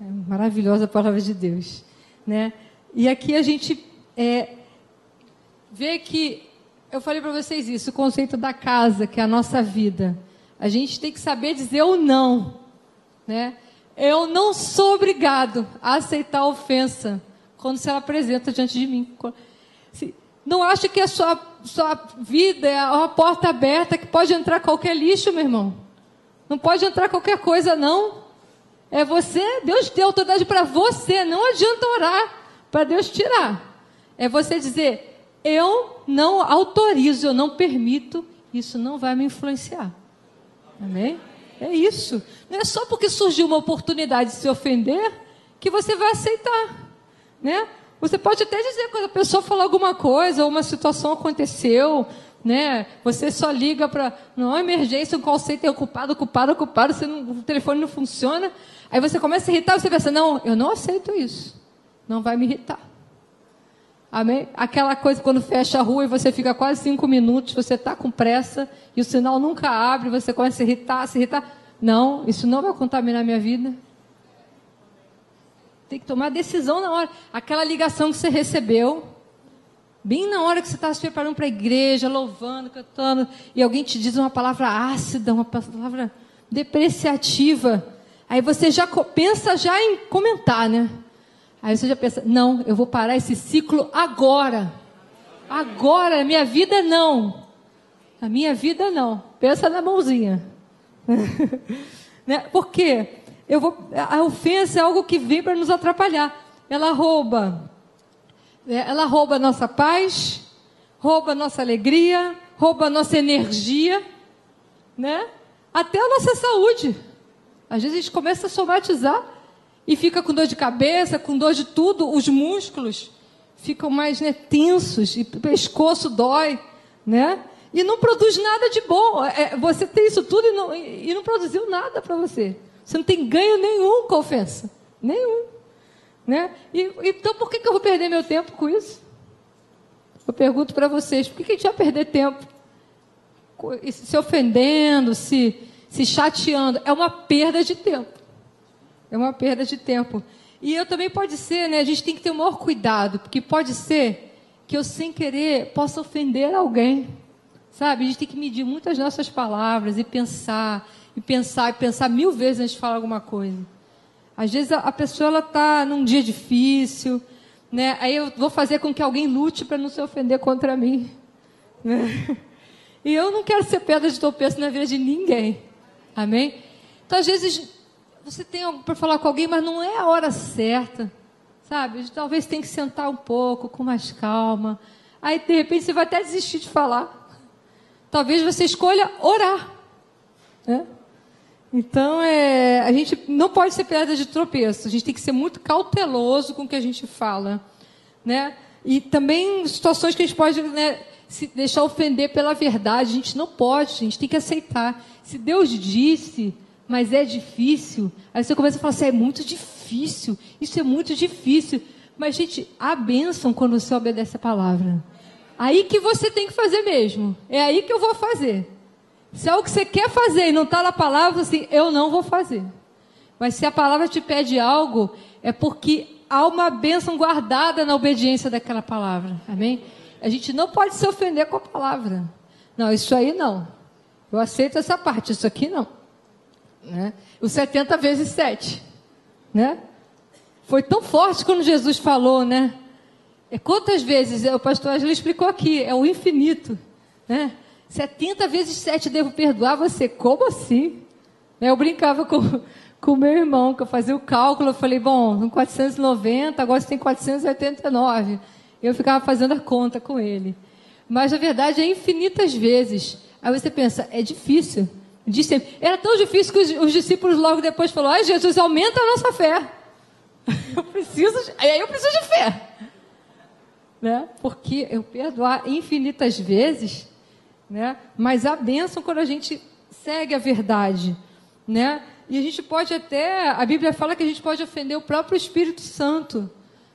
É maravilhosa a palavra de Deus, né? E aqui a gente é, vê que eu falei para vocês isso, o conceito da casa, que é a nossa vida. A gente tem que saber dizer o não. Né? Eu não sou obrigado a aceitar a ofensa quando se ela apresenta diante de mim. Não acha que a sua, sua vida é uma porta aberta que pode entrar qualquer lixo, meu irmão. Não pode entrar qualquer coisa, não. É você, Deus deu autoridade para você. Não adianta orar para Deus tirar. É você dizer: Eu não autorizo, eu não permito, isso não vai me influenciar. Amém? É isso. Não é só porque surgiu uma oportunidade de se ofender que você vai aceitar. Né? Você pode até dizer quando a pessoa falou alguma coisa, ou uma situação aconteceu, né? Você só liga para não emergência, o call center é ocupado, ocupado, ocupado, você não, o telefone não funciona. Aí você começa a irritar, você pensa, não, eu não aceito isso. Não vai me irritar. Amém? Aquela coisa quando fecha a rua e você fica quase cinco minutos, você está com pressa e o sinal nunca abre, você começa a irritar, se irritar. Não, isso não vai contaminar minha vida. Tem que tomar decisão na hora. Aquela ligação que você recebeu, Bem na hora que você está se preparando para a igreja, louvando, cantando, e alguém te diz uma palavra ácida, uma palavra depreciativa, aí você já pensa já em comentar, né? Aí você já pensa, não, eu vou parar esse ciclo agora. Agora, minha vida não. A minha vida não. Pensa na mãozinha. né? Por quê? Eu vou, a ofensa é algo que vem para nos atrapalhar. Ela rouba é, ela rouba a nossa paz, rouba a nossa alegria, rouba a nossa energia, né? Até a nossa saúde. Às vezes a gente começa a somatizar e fica com dor de cabeça, com dor de tudo, os músculos ficam mais né, tensos, e o pescoço dói, né? E não produz nada de bom. É, você tem isso tudo e não, e não produziu nada para você. Você não tem ganho nenhum com ofensa. Nenhum. Né? E, então, por que, que eu vou perder meu tempo com isso? Eu pergunto para vocês, por que, que a gente vai perder tempo se ofendendo, se, se chateando? É uma perda de tempo. É uma perda de tempo. E eu também pode ser, né? A gente tem que ter o maior cuidado, porque pode ser que eu, sem querer, possa ofender alguém. Sabe? A gente tem que medir muito as nossas palavras e pensar, e pensar, e pensar mil vezes antes de falar alguma coisa. Às vezes a, pessoa ela está num dia difícil, né? Aí eu vou fazer com que alguém lute para não se ofender contra mim. Né? E eu não quero ser pedra de tropeço na vida de ninguém. Amém? Então, às vezes, você tem algo para falar com alguém, mas não é a hora certa. Sabe? Talvez tenha que sentar um pouco, com mais calma. Aí, de repente, você vai até desistir de falar. Talvez você escolha orar. Né? Então, é, a gente não pode ser pedra de tropeço. A gente tem que ser muito cauteloso com o que a gente fala. Né? E também situações que a gente pode né, se deixar ofender pela verdade. A gente não pode, a gente tem que aceitar. Se Deus disse, mas é difícil, aí você começa a falar assim, é muito difícil, isso é muito difícil. Mas, gente, a bênção quando você obedece a palavra. Aí que você tem que fazer mesmo. É aí que eu vou fazer. Se é o que você quer fazer e não está na palavra, assim, eu não vou fazer. Mas se a palavra te pede algo, é porque há uma bênção guardada na obediência daquela palavra. Amém? A gente não pode se ofender com a palavra. Não, isso aí não. Eu aceito essa parte, isso aqui não. Né? O 70 vezes 7. Né? Foi tão forte quando Jesus falou, né? É quantas vezes, o pastor Ashley explicou aqui, é o infinito. Né? 70 vezes 7 devo perdoar você. Como assim? Eu brincava com o meu irmão, que eu fazia o cálculo, eu falei, bom, 490, agora você tem 489. Eu ficava fazendo a conta com ele. Mas a verdade é infinitas vezes. Aí você pensa, é difícil. Disse, era tão difícil que os, os discípulos logo depois falaram, ai Jesus, aumenta a nossa fé. Eu preciso, de, aí eu preciso de fé. Né? Porque eu perdoar infinitas vezes né? Mas a bênção quando a gente segue a verdade, né? E a gente pode até, a Bíblia fala que a gente pode ofender o próprio Espírito Santo,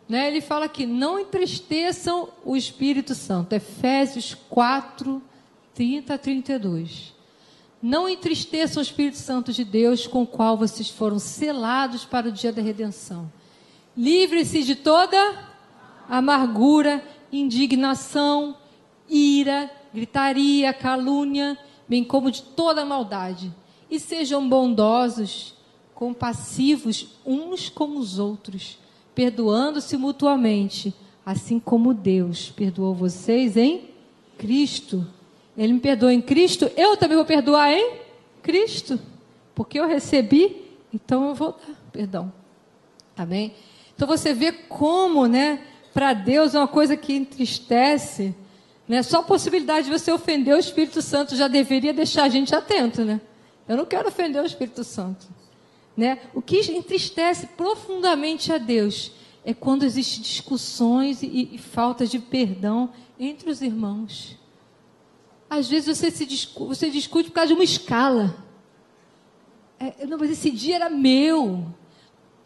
né? Ele fala que não entristeçam o Espírito Santo. Efésios 4, 30 a 32. Não entristeçam o Espírito Santo de Deus, com o qual vocês foram selados para o dia da redenção. Livre-se de toda amargura, indignação, ira, gritaria, calúnia, bem como de toda maldade. E sejam bondosos, compassivos uns com os outros, perdoando-se mutuamente, assim como Deus perdoou vocês em Cristo. Ele me perdoou em Cristo, eu também vou perdoar em Cristo. Porque eu recebi, então eu vou dar perdão. Amém? Então você vê como, né, para Deus é uma coisa que entristece né? Só a possibilidade de você ofender o Espírito Santo já deveria deixar a gente atento, né? Eu não quero ofender o Espírito Santo. Né? O que entristece profundamente a Deus é quando existem discussões e, e falta de perdão entre os irmãos. Às vezes você, se discute, você discute por causa de uma escala. É, não, mas esse dia era meu.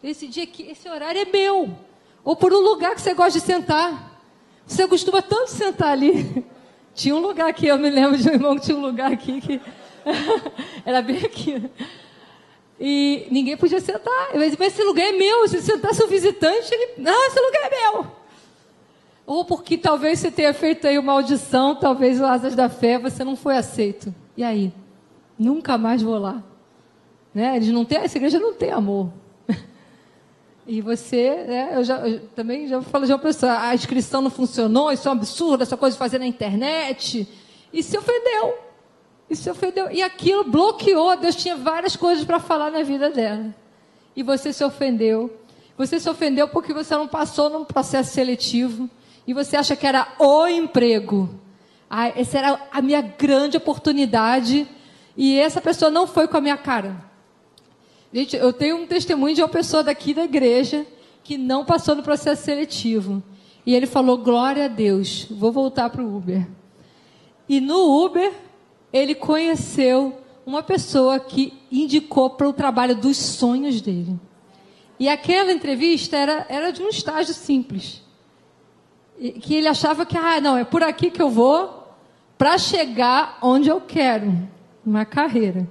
Esse dia aqui, esse horário é meu. Ou por um lugar que você gosta de sentar. Você costuma tanto sentar ali. Tinha um lugar aqui, eu me lembro de um irmão que tinha um lugar aqui que era bem aqui. E ninguém podia sentar. Mas esse lugar é meu. Se sentasse um visitante, ele. Não, esse lugar é meu. Ou porque talvez você tenha feito aí uma audição, talvez o Asas da Fé, você não foi aceito. E aí? Nunca mais vou lá. Né? Eles não têm, essa igreja não tem amor. E você, né, eu, já, eu também já falei de uma pessoa, a inscrição não funcionou, isso é um absurdo, essa coisa de fazer na internet. E se ofendeu. E se ofendeu. E aquilo bloqueou. Deus tinha várias coisas para falar na vida dela. E você se ofendeu. Você se ofendeu porque você não passou num processo seletivo. E você acha que era o emprego. Ah, essa era a minha grande oportunidade. E essa pessoa não foi com a minha cara. Gente, eu tenho um testemunho de uma pessoa daqui da igreja que não passou no processo seletivo. E ele falou: Glória a Deus, vou voltar para o Uber. E no Uber, ele conheceu uma pessoa que indicou para o trabalho dos sonhos dele. E aquela entrevista era, era de um estágio simples. Que ele achava que, ah, não, é por aqui que eu vou para chegar onde eu quero, uma carreira.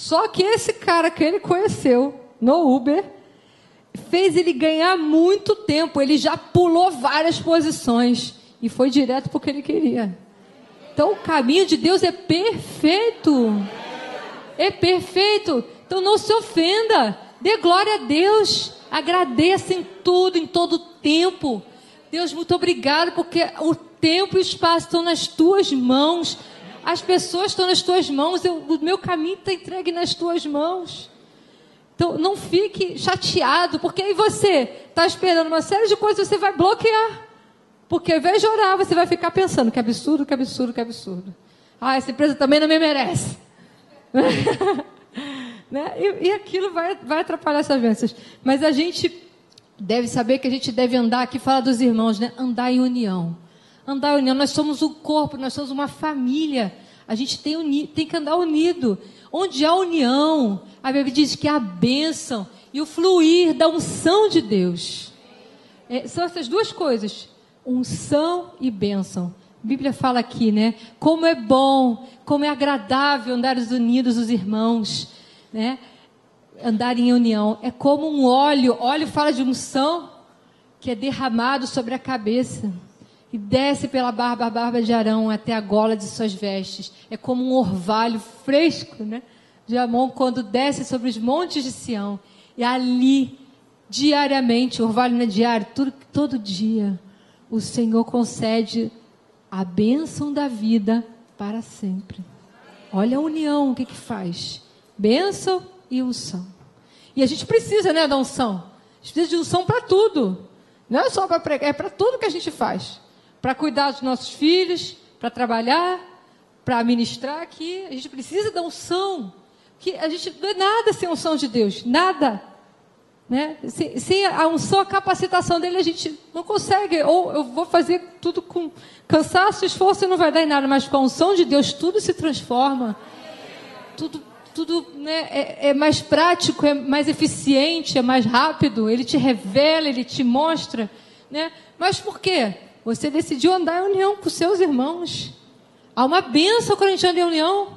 Só que esse cara que ele conheceu no Uber fez ele ganhar muito tempo. Ele já pulou várias posições e foi direto para o que ele queria. Então o caminho de Deus é perfeito. É perfeito. Então não se ofenda. Dê glória a Deus. Agradeça em tudo, em todo tempo. Deus, muito obrigado, porque o tempo e o espaço estão nas tuas mãos. As pessoas estão nas tuas mãos, eu, o meu caminho está entregue nas tuas mãos. Então, não fique chateado, porque aí você está esperando uma série de coisas, você vai bloquear. Porque ao invés de orar, você vai ficar pensando: que absurdo, que absurdo, que absurdo. Ah, essa empresa também não me merece. né? e, e, aquilo vai, vai atrapalhar essas bênçãos. Mas a gente deve saber que a gente deve andar, aqui fala dos irmãos, né? andar em união andar unido. Nós somos um corpo, nós somos uma família. A gente tem, uni, tem que andar unido. Onde há união, a Bíblia diz que há bênção e o fluir da unção de Deus. É, são essas duas coisas: unção e bênção. A Bíblia fala aqui, né? Como é bom, como é agradável andar unidos os irmãos, né? Andar em união. É como um óleo. Óleo fala de unção que é derramado sobre a cabeça e desce pela barba, barba de Arão até a gola de suas vestes. É como um orvalho fresco, né? De Amon quando desce sobre os montes de Sião. E ali, diariamente, orvalho não é diário, tudo, todo dia, o Senhor concede a bênção da vida para sempre. Olha a união, o que que faz? Bênção e unção. E a gente precisa, né, da unção. A gente precisa de unção para tudo. Não é só para pregar, é para tudo que a gente faz para cuidar dos nossos filhos, para trabalhar, para ministrar aqui. A gente precisa da unção. Que a gente não é nada sem a unção de Deus, nada. Né? Sem, sem a unção, a capacitação dele, a gente não consegue. Ou eu vou fazer tudo com cansaço, esforço e não vai dar em nada, mas com a unção de Deus tudo se transforma. Tudo, tudo né, é, é mais prático, é mais eficiente, é mais rápido. Ele te revela, ele te mostra. Né? Mas por quê? Você decidiu andar em união com seus irmãos. Há uma benção quando a gente anda em união.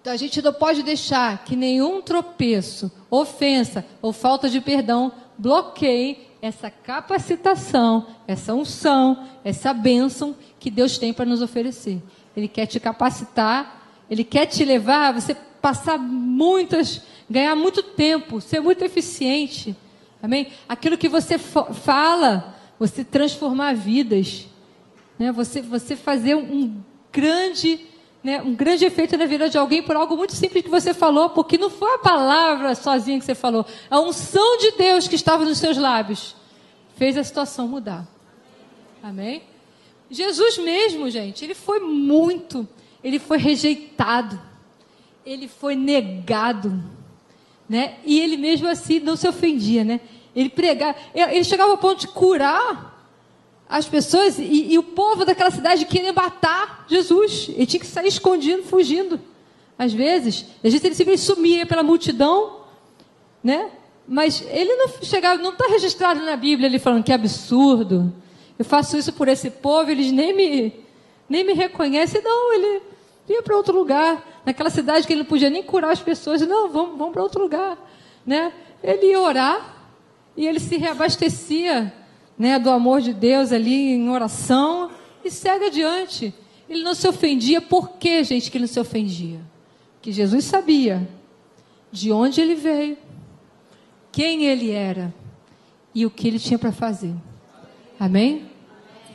Então a gente não pode deixar que nenhum tropeço, ofensa ou falta de perdão bloqueie essa capacitação, essa unção, essa bênção que Deus tem para nos oferecer. Ele quer te capacitar, ele quer te levar a você passar muitas, ganhar muito tempo, ser muito eficiente. Amém? Aquilo que você fala, você transformar vidas, né? você, você fazer um grande, né, um grande efeito na vida de alguém por algo muito simples que você falou, porque não foi a palavra sozinha que você falou, a unção de Deus que estava nos seus lábios fez a situação mudar. Amém? Jesus mesmo, gente, ele foi muito, ele foi rejeitado, ele foi negado, né? E ele mesmo assim não se ofendia, né? Ele pregava, ele chegava ao ponto de curar as pessoas e, e, o povo daquela cidade queriam matar Jesus. Ele tinha que sair escondido, fugindo. Às vezes, às vezes ele simplesmente sumia pela multidão, né? Mas ele não chegava, não está registrado na Bíblia ele falando que absurdo. Eu faço isso por esse povo, eles nem me, nem me reconhecem. Não, ele ia para outro lugar. Naquela cidade que ele não podia nem curar as pessoas. Não, vamos, vamos para outro lugar. Né? Ele ia orar e ele se reabastecia né, do amor de Deus ali em oração e segue adiante. Ele não se ofendia. Por que, gente, que ele não se ofendia? Que Jesus sabia de onde ele veio, quem ele era e o que ele tinha para fazer. Amém?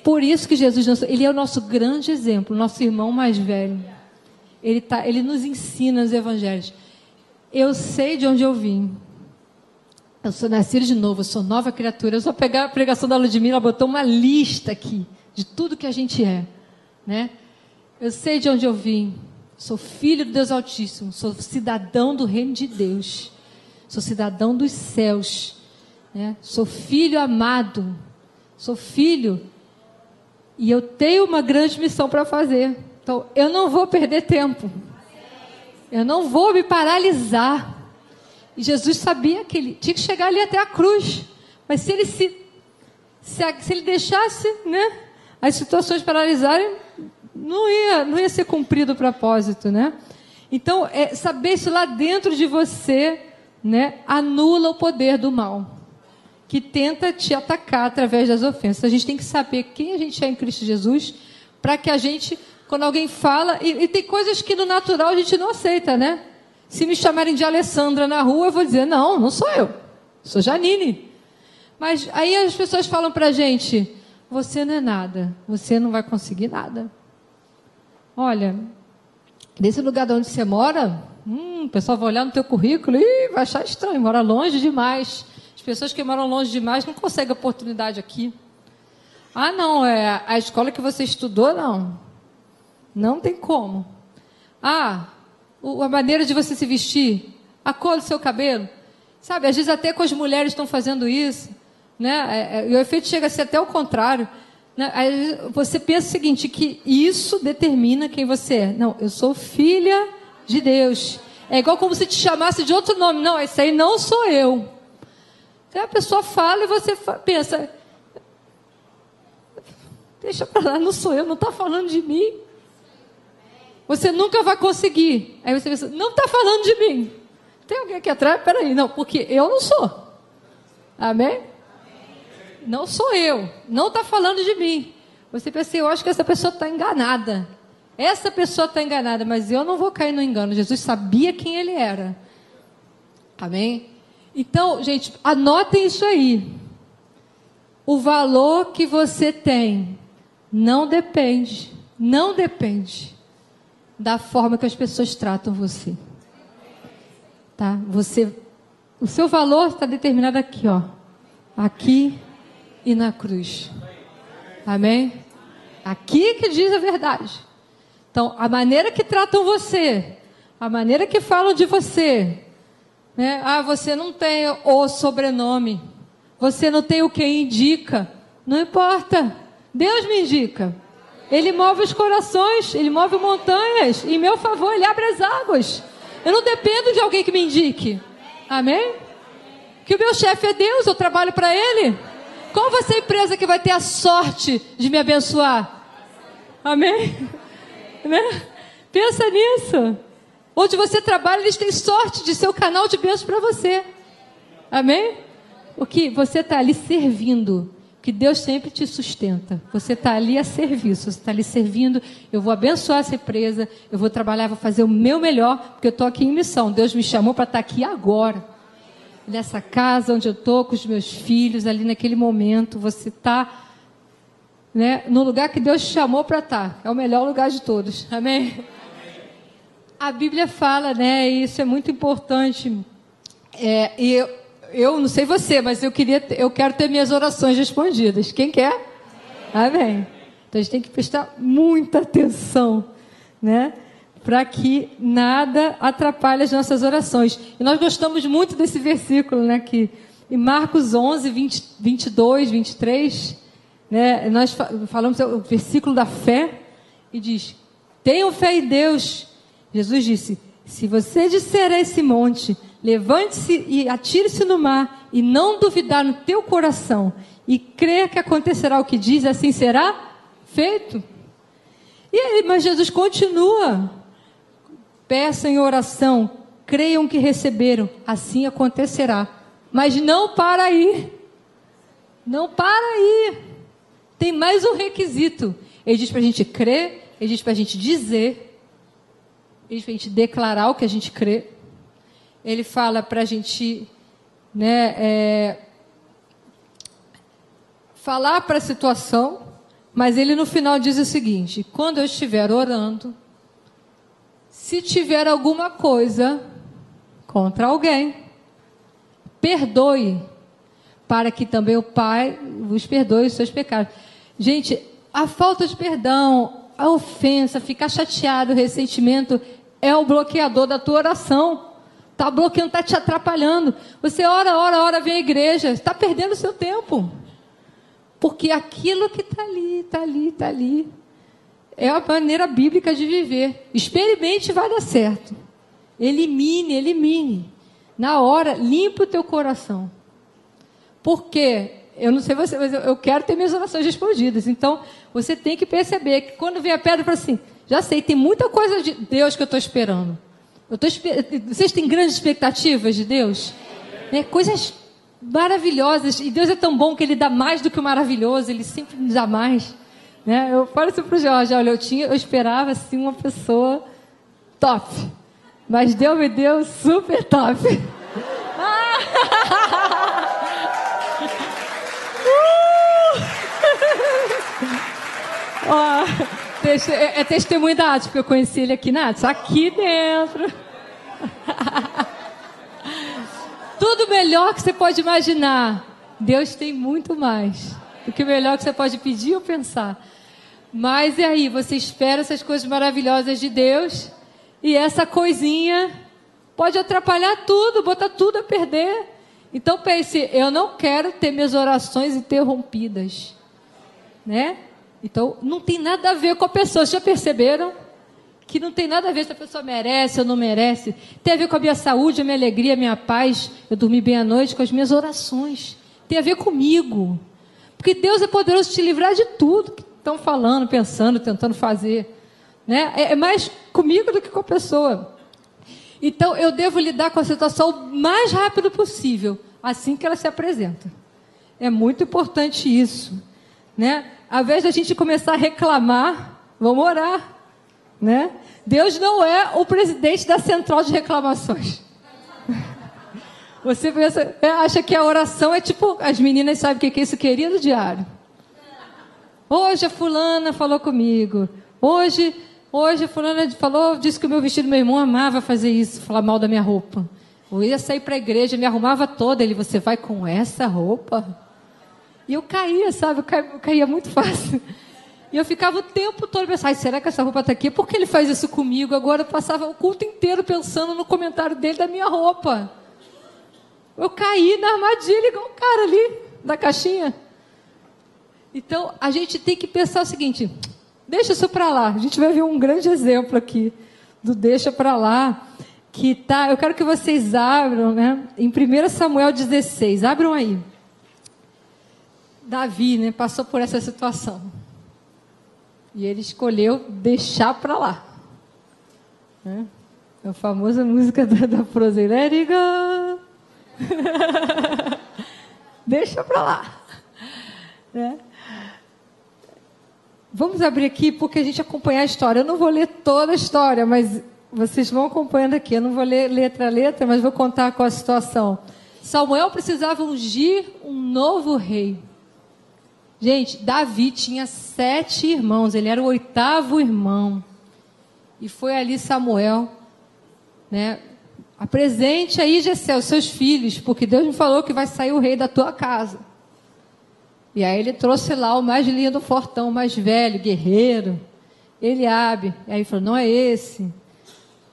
Por isso que Jesus, ele é o nosso grande exemplo, nosso irmão mais velho. Ele, tá, ele nos ensina nos evangelhos. Eu sei de onde eu vim. Eu sou nascido de novo, eu sou nova criatura. Eu só pegar a pregação da Ludmilla, ela botou uma lista aqui de tudo que a gente é. Né? Eu sei de onde eu vim. Sou filho do Deus Altíssimo. Sou cidadão do reino de Deus. Sou cidadão dos céus. Né? Sou filho amado. Sou filho. E eu tenho uma grande missão para fazer. Então, eu não vou perder tempo. Eu não vou me paralisar. E Jesus sabia que ele tinha que chegar ali até a cruz. Mas se ele se, se, se ele deixasse, né, as situações paralisarem, não ia, não ia ser cumprido o propósito, né? Então, é, saber isso lá dentro de você, né, anula o poder do mal que tenta te atacar através das ofensas. A gente tem que saber quem a gente é em Cristo Jesus, para que a gente, quando alguém fala, e, e, tem coisas que no natural a gente não aceita, né? Se me chamarem de Alessandra na rua, eu vou dizer, não, não sou eu, sou Janine. Mas aí as pessoas falam para a gente, você não é nada, você não vai conseguir nada. Olha, desse lugar de onde você mora, hum, o pessoal vai olhar no teu currículo e vai achar estranho, mora longe demais. As pessoas que moram longe demais não conseguem oportunidade aqui. Ah, não, é a escola que você estudou, não. Não tem como. Ah, a maneira de você se vestir, a cor do seu cabelo. Sabe, às vezes até com as mulheres estão fazendo isso. Né? É, é, e o efeito chega a ser até o contrário. Né? Você pensa o seguinte, que isso determina quem você é. Não, eu sou filha de Deus. É igual como se te chamasse de outro nome. Não, esse aí não sou eu. Então a pessoa fala e você pensa, deixa para lá, não sou eu, não está falando de mim. Você nunca vai conseguir. Aí você pensa, não está falando de mim. Tem alguém aqui atrás? Peraí, não, porque eu não sou. Amém? Não sou eu. Não está falando de mim. Você pensa, eu acho que essa pessoa está enganada. Essa pessoa está enganada, mas eu não vou cair no engano. Jesus sabia quem ele era. Amém? Então, gente, anotem isso aí. O valor que você tem não depende, não depende da forma que as pessoas tratam você. Tá? Você, o seu valor está determinado aqui, ó, aqui e na cruz. Amém? Aqui que diz a verdade. Então, a maneira que tratam você, a maneira que falam de você, né? Ah, você não tem o sobrenome. Você não tem o que indica. Não importa. Deus me indica. Ele move os corações, ele move montanhas. Em meu favor, ele abre as águas. Eu não dependo de alguém que me indique. Amém? Que o meu chefe é Deus, eu trabalho para ele. Qual vai ser a empresa que vai ter a sorte de me abençoar? Amém? Né? Pensa nisso. Onde você trabalha, eles têm sorte de ser o canal de bênção para você. Amém? O que você está ali servindo, que Deus sempre te sustenta. Você está ali a serviço, você está ali servindo. Eu vou abençoar essa empresa, eu vou trabalhar, vou fazer o meu melhor, porque eu estou aqui em missão. Deus me chamou para estar tá aqui agora. Nessa casa onde eu estou com os meus filhos, ali naquele momento, você está né, no lugar que Deus te chamou para estar. Tá. É o melhor lugar de todos. Amém? a Bíblia fala, né? E isso é muito importante. É, e eu, eu não sei você, mas eu queria, eu quero ter minhas orações respondidas. Quem quer? Amém. Então a gente tem que prestar muita atenção, né? Para que nada atrapalhe as nossas orações. E nós gostamos muito desse versículo, né? Que em Marcos 11, 20, 22, 23, Né? Nós falamos o versículo da fé e diz: Tenham fé em Deus. Jesus disse: Se você disser a esse monte, levante-se e atire-se no mar, e não duvidar no teu coração, e crer que acontecerá o que diz, assim será feito. E aí, mas Jesus continua. Peçam em oração, creiam que receberam, assim acontecerá. Mas não para aí. Não para aí. Tem mais um requisito. Ele diz para a gente crer, ele diz para a gente dizer, ele diz para a gente declarar o que a gente crê. Ele fala para a gente né, é, falar para a situação, mas ele no final diz o seguinte: quando eu estiver orando, se tiver alguma coisa contra alguém, perdoe, para que também o Pai vos perdoe os seus pecados. Gente, a falta de perdão, a ofensa, ficar chateado, o ressentimento é o bloqueador da tua oração. Está bloqueando, está te atrapalhando. Você ora, ora, ora, vem à igreja, está perdendo o seu tempo. Porque aquilo que está ali, está ali, está ali, é a maneira bíblica de viver. Experimente e vai dar certo. Elimine, elimine. Na hora, limpe o teu coração. Porque, eu não sei você, mas eu quero ter minhas orações respondidas. Então, você tem que perceber que quando vem a pedra, fala assim: já sei, tem muita coisa de Deus que eu estou esperando. Tô, vocês têm grandes expectativas de Deus? Né? Coisas maravilhosas. E Deus é tão bom que Ele dá mais do que o maravilhoso, Ele sempre nos dá mais. Né? Eu falo isso para o Jorge, olha, eu, tinha, eu esperava assim, uma pessoa top. Mas Deus me deu super top. É, é testemunho da Atos, porque eu conheci ele aqui na aqui dentro. Tudo melhor que você pode imaginar. Deus tem muito mais do que o melhor que você pode pedir ou pensar. Mas e aí, você espera essas coisas maravilhosas de Deus e essa coisinha pode atrapalhar tudo, botar tudo a perder. Então pense, eu não quero ter minhas orações interrompidas, né? Então não tem nada a ver com a pessoa. Vocês já perceberam? Que não tem nada a ver se a pessoa merece ou não merece. Tem a ver com a minha saúde, a minha alegria, a minha paz. Eu dormi bem à noite com as minhas orações. Tem a ver comigo. Porque Deus é poderoso te livrar de tudo que estão falando, pensando, tentando fazer. Né? É, é mais comigo do que com a pessoa. Então eu devo lidar com a situação o mais rápido possível, assim que ela se apresenta. É muito importante isso. Né? Ao invés da gente começar a reclamar, vamos orar. Né? Deus não é o presidente da central de reclamações. Você pensa, é, acha que a oração é tipo, as meninas sabem o que é isso, querido diário. Hoje a fulana falou comigo. Hoje, hoje a fulana falou, disse que o meu vestido, meu irmão amava fazer isso, falar mal da minha roupa. Eu ia sair para a igreja, me arrumava toda. Ele, você vai com essa roupa? E eu caía, sabe? Eu caía, eu caía muito fácil. E eu ficava o tempo todo pensando, será que essa roupa está aqui? Por que ele faz isso comigo? Agora eu passava o culto inteiro pensando no comentário dele da minha roupa. Eu caí na armadilha igual o cara ali, da caixinha. Então, a gente tem que pensar o seguinte, deixa isso para lá. A gente vai ver um grande exemplo aqui do deixa para lá, que tá, eu quero que vocês abram, né, em 1 Samuel 16. Abram aí. Davi, né, passou por essa situação. E ele escolheu deixar para lá. Né? É a famosa música da, da Frozen. Let it go. Deixa para lá. Né? Vamos abrir aqui porque a gente acompanhar a história. Eu não vou ler toda a história, mas vocês vão acompanhando aqui. Eu não vou ler letra a letra, mas vou contar qual a situação. Samuel precisava ungir um novo rei. Gente, Davi tinha sete irmãos, ele era o oitavo irmão. E foi ali Samuel, né? Apresente aí, Gessé, os seus filhos, porque Deus me falou que vai sair o rei da tua casa. E aí ele trouxe lá o mais lindo, fortão, o mais velho, guerreiro, Eliabe. E aí falou, não é esse.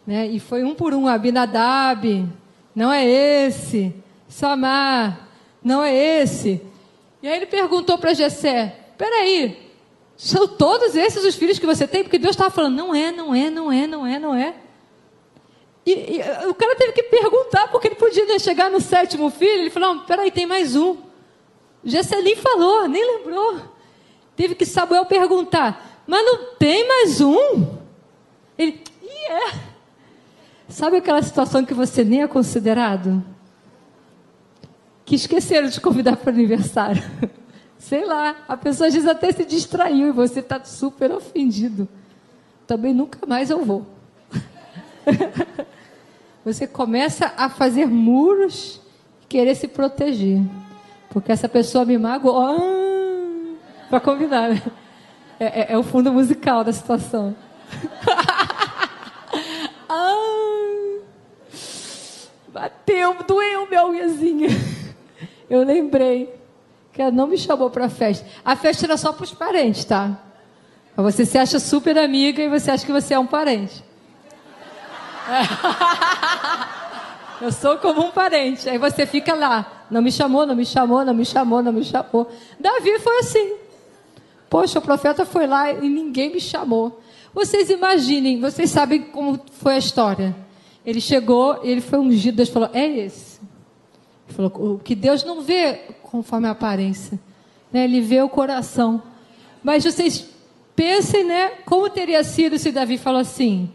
Né? E foi um por um, Abinadab, não é esse. Samar, não é esse. E aí ele perguntou para Jessé, peraí, são todos esses os filhos que você tem? Porque Deus estava falando, não é, não é, não é, não é, não é. E, e, o cara teve que perguntar, porque ele podia chegar no sétimo filho, ele falou, não, peraí, tem mais um. Jessé nem falou, nem lembrou. Teve que Samuel perguntar, mas não tem mais um? Ele, e é. Sabe aquela situação que você nem é considerado? Que esqueceram de convidar para o aniversário. Sei lá, a pessoa às vezes até se distraiu e você está super ofendido. Também nunca mais eu vou. você começa a fazer muros e querer se proteger. Porque essa pessoa me magoou. Ah, para convidar, né? É, é, é, o fundo musical da situação. ah, bateu, doeu minha unhazinha. Eu lembrei que ela não me chamou para a festa. A festa era só para os parentes, tá? Você se acha super amiga e você acha que você é um parente. Eu sou como um parente. Aí você fica lá. Não me chamou, não me chamou, não me chamou, não me chamou. Davi foi assim. Poxa, o profeta foi lá e ninguém me chamou. Vocês imaginem, vocês sabem como foi a história. Ele chegou, ele foi ungido, Deus falou: É esse. Falou: O que Deus não vê conforme a aparência. Né? Ele vê o coração. Mas vocês pensem, né? Como teria sido se Davi falou assim: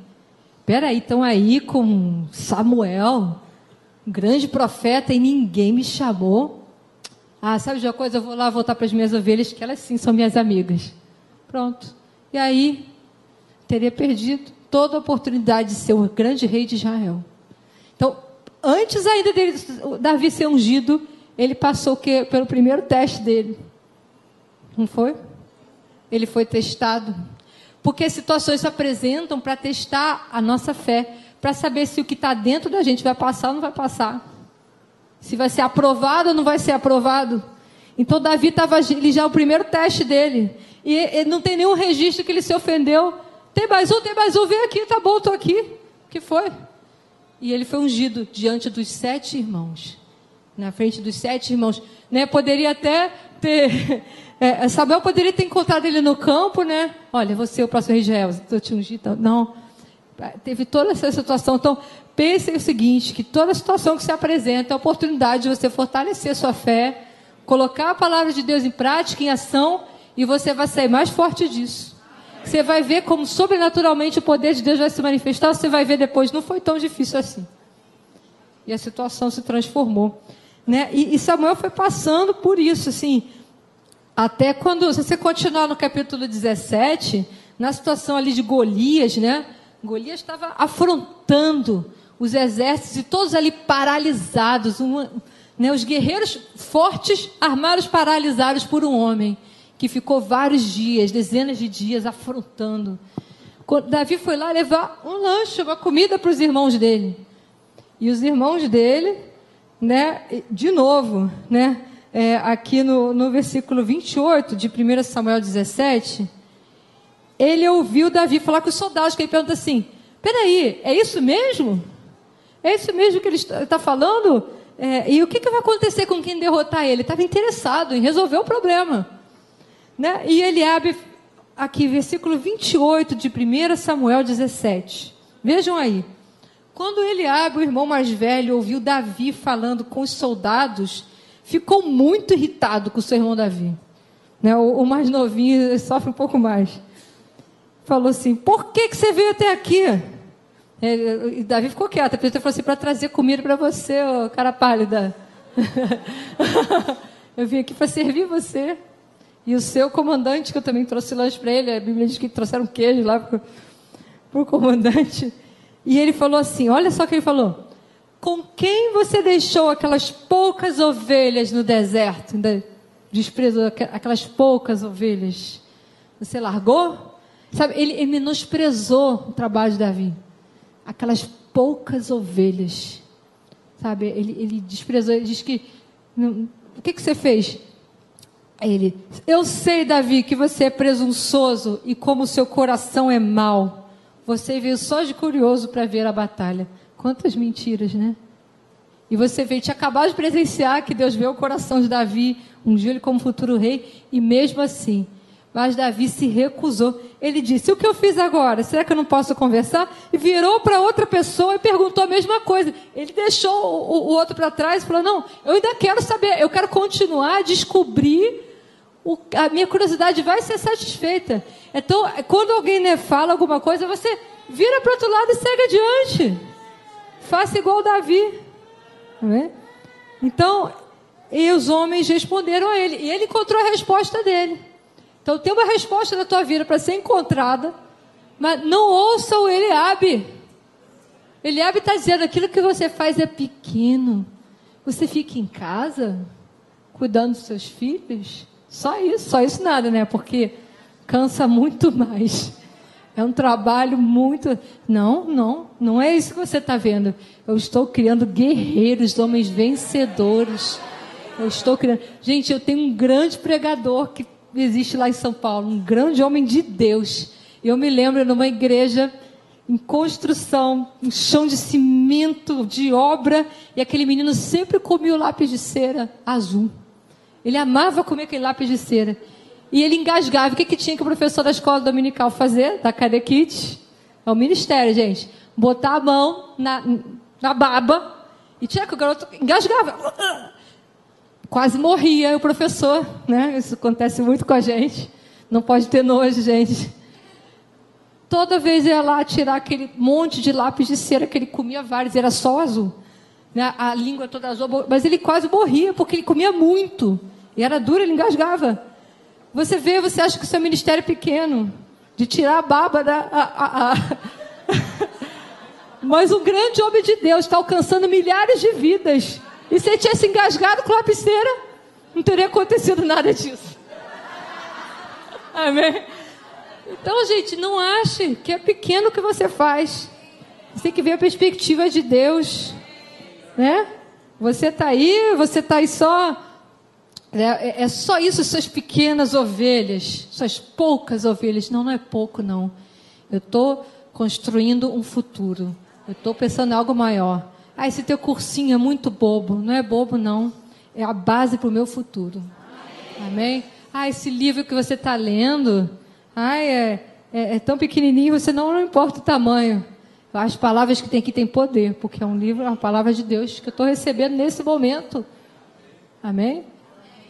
Peraí, estão aí com Samuel, um grande profeta, e ninguém me chamou. Ah, sabe de uma coisa? Eu vou lá voltar para as minhas ovelhas, que elas sim são minhas amigas. Pronto. E aí, teria perdido toda a oportunidade de ser o grande rei de Israel. Então, antes ainda dele, Davi ser ungido, ele passou que, pelo primeiro teste dele. Não foi? Ele foi testado. Porque situações se apresentam para testar a nossa fé, para saber se o que está dentro da gente vai passar ou não vai passar. Se vai ser aprovado ou não vai ser aprovado. Então Davi estava ele já é o primeiro teste dele. E não tem nenhum registro que ele se ofendeu. Tem mais um, tem mais um, vem aqui, tá bom, estou aqui. O que foi? E ele foi ungido diante dos sete irmãos na frente dos sete irmãos. Né? Poderia até ter. É, Samuel poderia ter encontrado ele no campo, né? Olha, você é o próximo rei de Israel, estou te ungindo. Não. Teve toda essa situação. Então, pense o seguinte: que toda situação que se apresenta é a oportunidade de você fortalecer sua fé, colocar a palavra de Deus em prática, em ação, e você vai sair mais forte disso. Você vai ver como sobrenaturalmente o poder de Deus vai se manifestar. Você vai ver depois, não foi tão difícil assim. E a situação se transformou. Né? E, e Samuel foi passando por isso, assim, até quando, se você continuar no capítulo 17, na situação ali de Golias, né? Golias estava afrontando os exércitos e todos ali paralisados, uma, né? os guerreiros fortes, armados, paralisados por um homem que ficou vários dias, dezenas de dias afrontando. Davi foi lá levar um lanche, uma comida para os irmãos dele. E os irmãos dele né, de novo, né, é, aqui no, no versículo 28 de 1 Samuel 17, ele ouviu Davi falar com os soldados, que ele pergunta assim: peraí, é isso mesmo? É isso mesmo que ele está falando? É, e o que, que, vai acontecer com quem derrotar ele? Ele estava interessado em resolver o problema. Né? E ele abre aqui, versículo 28 de 1 Samuel 17. Vejam aí. Quando ele abre, o irmão mais velho ouviu Davi falando com os soldados, ficou muito irritado com o seu irmão Davi. Né? O, o, mais novinho sofre um pouco mais. Falou assim: Por que, que você veio até aqui? e Davi ficou quieto. Ele falou assim: Para trazer comida para você, ô, cara pálida. eu vim aqui para servir você. E o seu comandante, que eu também trouxe lanche para ele, a Bíblia diz que trouxeram queijo lá para o comandante. E ele falou assim: olha só o que ele falou. Com quem você deixou aquelas poucas ovelhas no deserto? Desprezou aquelas poucas ovelhas. Você largou? Sabe, ele, ele menosprezou o trabalho de Davi. Aquelas poucas ovelhas. Sabe, ele, ele desprezou, ele diz que. o que, que você fez? Ele, eu sei, Davi, que você é presunçoso e como seu coração é mau. Você veio só de curioso para ver a batalha. Quantas mentiras, né? E você vê, tinha acabado de presenciar que Deus vê o coração de Davi, um ele como futuro rei, e mesmo assim, mas Davi se recusou. Ele disse: O que eu fiz agora? Será que eu não posso conversar? E virou para outra pessoa e perguntou a mesma coisa. Ele deixou o, o outro para trás e falou: Não, eu ainda quero saber, eu quero continuar a descobrir. O, a minha curiosidade vai ser satisfeita. Então, quando alguém né, fala alguma coisa, você vira para outro lado e segue adiante. Faça igual Davi. É? Então, e os homens responderam a ele. E ele encontrou a resposta dele. Então tem uma resposta na tua vida para ser encontrada, mas não ouça o Eliabe. Eliabe está dizendo aquilo que você faz é pequeno. Você fica em casa cuidando dos seus filhos. Só isso, só isso nada, né? Porque cansa muito mais. É um trabalho muito. Não, não, não é isso que você está vendo. Eu estou criando guerreiros, homens vencedores. Eu estou criando. Gente, eu tenho um grande pregador que existe lá em São Paulo, um grande homem de Deus. Eu me lembro numa igreja em construção, um chão de cimento, de obra, e aquele menino sempre comia lápis de cera azul. Ele amava comer aquele lápis de cera. E ele engasgava. O que, que tinha que o professor da escola dominical fazer? Da Cadequite? É o ministério, gente. Botar a mão na, na baba e tinha que o garoto engasgava quase morria o professor, né? Isso acontece muito com a gente. Não pode ter nojo, gente. Toda vez ia lá tirar aquele monte de lápis de cera que ele comia vários, era só azul. Né? A língua toda azul, mas ele quase morria porque ele comia muito. E era duro, ele engasgava. Você vê, você acha que o seu ministério é pequeno, de tirar a baba da. A, a, a... mas um grande homem de Deus está alcançando milhares de vidas e se ele tivesse engasgado com lapiseira, não teria acontecido nada disso. Amém? Então, gente, não ache que é pequeno o que você faz. Você tem que ver a perspectiva de Deus. Né? Você está aí, você está aí só. É, é, só isso, suas pequenas ovelhas, suas poucas ovelhas. Não, não é pouco, não. Eu estou construindo um futuro. Eu estou pensando em algo maior. Ah, esse teu cursinho é muito bobo. Não é bobo, não. É a base para o meu futuro. Amém. Ah, esse livro que você está lendo, ah, é, é, é, tão pequenininho, você não, não importa o tamanho. As palavras que tem aqui têm poder, porque é um livro, é uma palavra de Deus que eu estou recebendo nesse momento. Amém?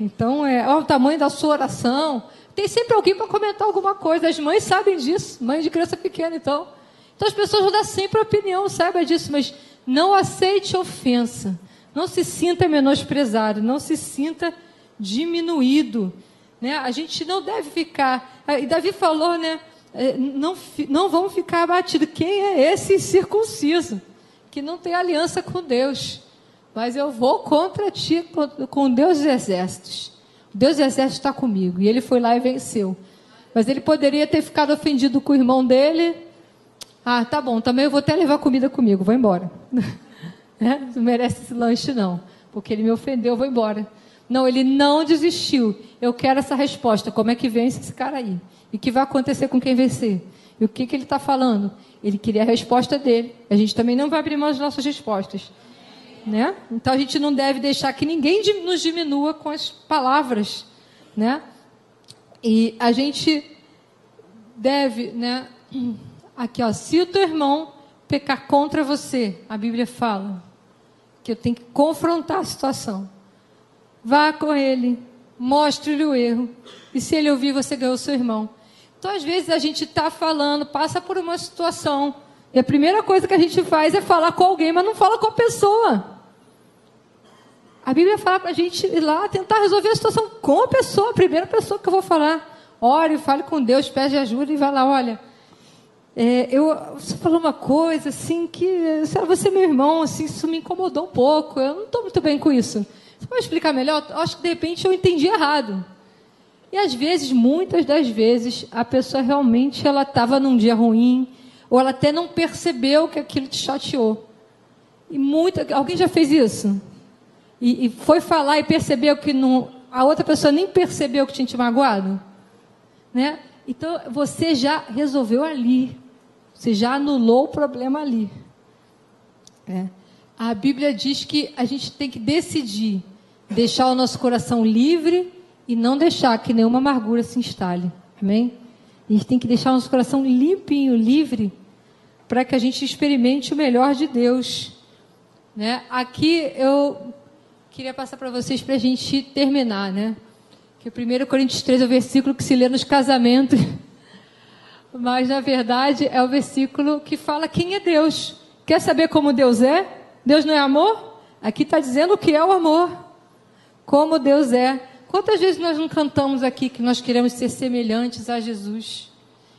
Então, é ó, o tamanho da sua oração. Tem sempre alguém para comentar alguma coisa. As mães sabem disso, mães de criança pequena, então. Então as pessoas vão dar sempre opinião, saiba disso, mas não aceite ofensa. Não se sinta menosprezado. Não se sinta diminuído. Né? A gente não deve ficar. Ah, e Davi falou, né? É, não, não vamos ficar abatidos. Quem é esse circunciso que não tem aliança com Deus? Mas eu vou contra ti, com Deus dos exércitos. Deus dos exércitos está comigo. E ele foi lá e venceu. Mas ele poderia ter ficado ofendido com o irmão dele ah, tá bom, também eu vou até levar comida comigo, vou embora. é? Não merece esse lanche, não. Porque ele me ofendeu, eu vou embora. Não, ele não desistiu. Eu quero essa resposta. Como é que vence esse cara aí? E o que vai acontecer com quem vencer? E o que, que ele está falando? Ele queria a resposta dele. A gente também não vai abrir mão das nossas respostas. Né? Então a gente não deve deixar que ninguém nos diminua com as palavras. Né? E a gente deve, né? Aqui, ó, se o teu irmão pecar contra você, a Bíblia fala que eu tenho que confrontar a situação. Vá com ele, mostre-lhe o erro. E se ele ouvir, você ganhou seu irmão. Então, às vezes, a gente está falando, passa por uma situação. E a primeira coisa que a gente faz é falar com alguém, mas não fala com a pessoa. A Bíblia fala para a gente ir lá tentar resolver a situação com a pessoa, a primeira pessoa que eu vou falar. Ore, fale com Deus, pede ajuda e vai lá, olha. É, eu, você falou uma coisa assim que, você é meu irmão, assim, isso me incomodou um pouco. Eu não estou muito bem com isso. Você pode explicar melhor? Eu acho que de repente eu entendi errado. E às vezes, muitas das vezes, a pessoa realmente ela estava num dia ruim, ou ela até não percebeu que aquilo te chateou. E muita, alguém já fez isso? E, e foi falar e percebeu que não, a outra pessoa nem percebeu que tinha te magoado? Né? Então você já resolveu ali. Você já anulou o problema ali. É. a Bíblia diz que a gente tem que decidir deixar o nosso coração livre e não deixar que nenhuma amargura se instale. Amém? A gente tem que deixar o nosso coração limpinho, livre, para que a gente experimente o melhor de Deus. Né? Aqui eu queria passar para vocês para a gente terminar, né? Que o 1 Coríntios 3 é o versículo que se lê nos casamentos, mas na verdade é o versículo que fala quem é Deus. Quer saber como Deus é? Deus não é amor? Aqui está dizendo o que é o amor. Como Deus é. Quantas vezes nós não cantamos aqui que nós queremos ser semelhantes a Jesus?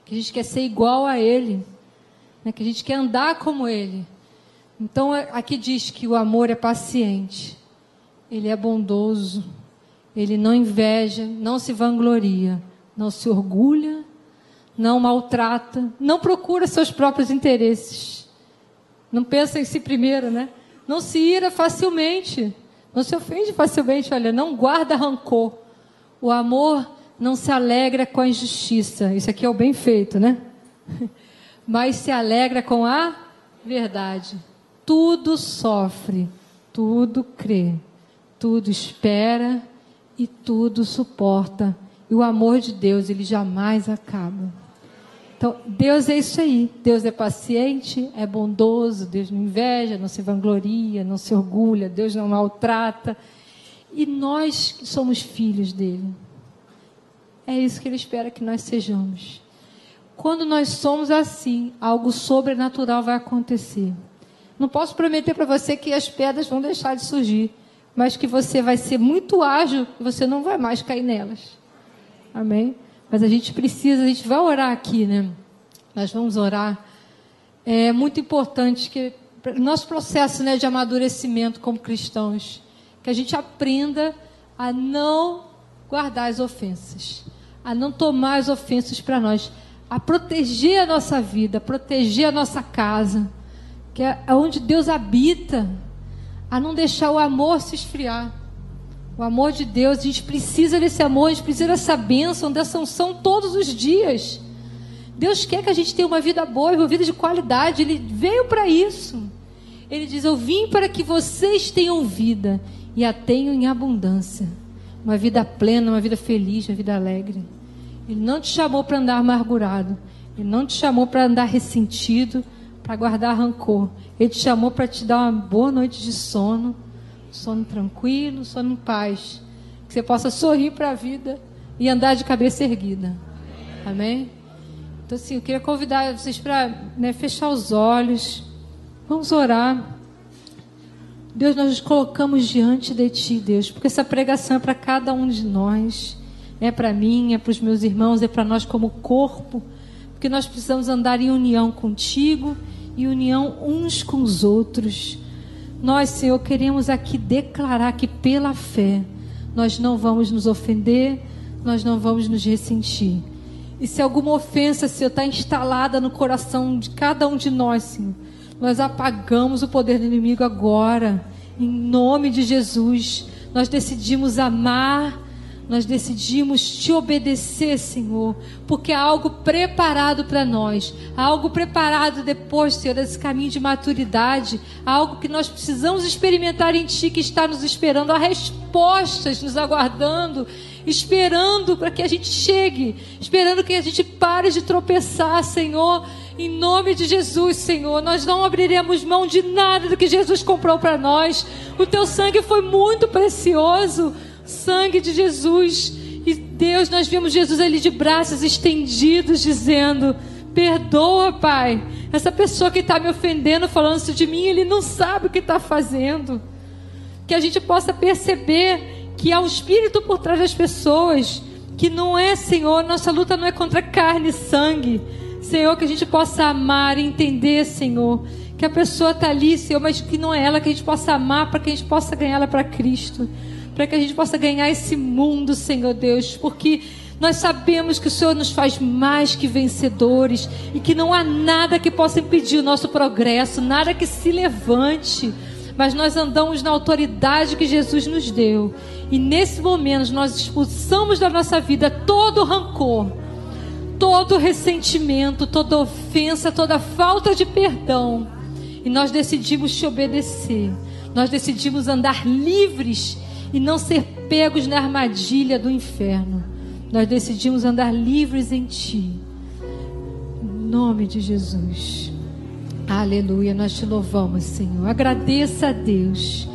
Que a gente quer ser igual a Ele. Né? Que a gente quer andar como Ele. Então aqui diz que o amor é paciente. Ele é bondoso. Ele não inveja, não se vangloria, não se orgulha, não maltrata, não procura seus próprios interesses. Não pensa em si primeiro, né? Não se ira facilmente, não se ofende facilmente, olha, não guarda rancor. O amor não se alegra com a injustiça. Isso aqui é o bem feito, né? Mas se alegra com a verdade. Tudo sofre, tudo crê, tudo espera e tudo suporta. E o amor de Deus, ele jamais acaba. Então, Deus é isso aí. Deus é paciente, é bondoso, Deus não inveja, não se vangloria, não se orgulha, Deus não maltrata. E nós que somos filhos dele, é isso que ele espera que nós sejamos. Quando nós somos assim, algo sobrenatural vai acontecer. Não posso prometer para você que as pedras vão deixar de surgir, mas que você vai ser muito ágil você não vai mais cair nelas. Amém? Mas a gente precisa, a gente vai orar aqui, né? Nós vamos orar. É muito importante que nosso processo né, de amadurecimento como cristãos, que a gente aprenda a não guardar as ofensas, a não tomar as ofensas para nós, a proteger a nossa vida, proteger a nossa casa, que é onde Deus habita a não deixar o amor se esfriar. O amor de Deus, a gente precisa desse amor, a gente precisa dessa bênção, dessa unção todos os dias. Deus quer que a gente tenha uma vida boa, uma vida de qualidade. Ele veio para isso. Ele diz: Eu vim para que vocês tenham vida e a tenham em abundância. Uma vida plena, uma vida feliz, uma vida alegre. Ele não te chamou para andar amargurado. Ele não te chamou para andar ressentido, para guardar rancor. Ele te chamou para te dar uma boa noite de sono, sono tranquilo, sono em paz. Que você possa sorrir para a vida e andar de cabeça erguida. Amém? Então, assim, eu queria convidar vocês para né, fechar os olhos. Vamos orar. Deus, nós nos colocamos diante de Ti, Deus, porque essa pregação é para cada um de nós. É para mim, é para os meus irmãos, é para nós como corpo. Porque nós precisamos andar em união contigo e união uns com os outros. Nós, Senhor, queremos aqui declarar que pela fé nós não vamos nos ofender, nós não vamos nos ressentir. E se alguma ofensa, Senhor, está instalada no coração de cada um de nós, Senhor, nós apagamos o poder do inimigo agora, em nome de Jesus. Nós decidimos amar nós decidimos te obedecer, Senhor, porque há algo preparado para nós, há algo preparado depois, Senhor, desse caminho de maturidade, há algo que nós precisamos experimentar em Ti que está nos esperando, há respostas nos aguardando, esperando para que a gente chegue, esperando que a gente pare de tropeçar, Senhor. Em nome de Jesus, Senhor, nós não abriremos mão de nada do que Jesus comprou para nós. O teu sangue foi muito precioso sangue de Jesus. E Deus, nós vemos Jesus ali de braços estendidos, dizendo: Perdoa, Pai. Essa pessoa que está me ofendendo, falando isso de mim, ele não sabe o que está fazendo. Que a gente possa perceber que há um espírito por trás das pessoas, que não é, Senhor, nossa luta não é contra carne e sangue. Senhor, que a gente possa amar e entender, Senhor, que a pessoa está ali, Senhor, mas que não é ela, que a gente possa amar para que a gente possa ganhar ela para Cristo para que a gente possa ganhar esse mundo, Senhor Deus, porque nós sabemos que o Senhor nos faz mais que vencedores e que não há nada que possa impedir o nosso progresso, nada que se levante, mas nós andamos na autoridade que Jesus nos deu. E nesse momento nós expulsamos da nossa vida todo rancor, todo ressentimento, toda ofensa, toda falta de perdão E nós decidimos te obedecer. Nós decidimos andar livres e não ser pegos na armadilha do inferno. Nós decidimos andar livres em Ti. Em nome de Jesus. Aleluia, nós te louvamos, Senhor. Agradeça a Deus.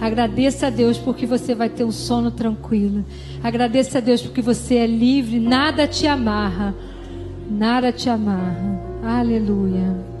Agradeça a Deus porque você vai ter um sono tranquilo. Agradeça a Deus porque você é livre, nada te amarra. Nada te amarra. Aleluia.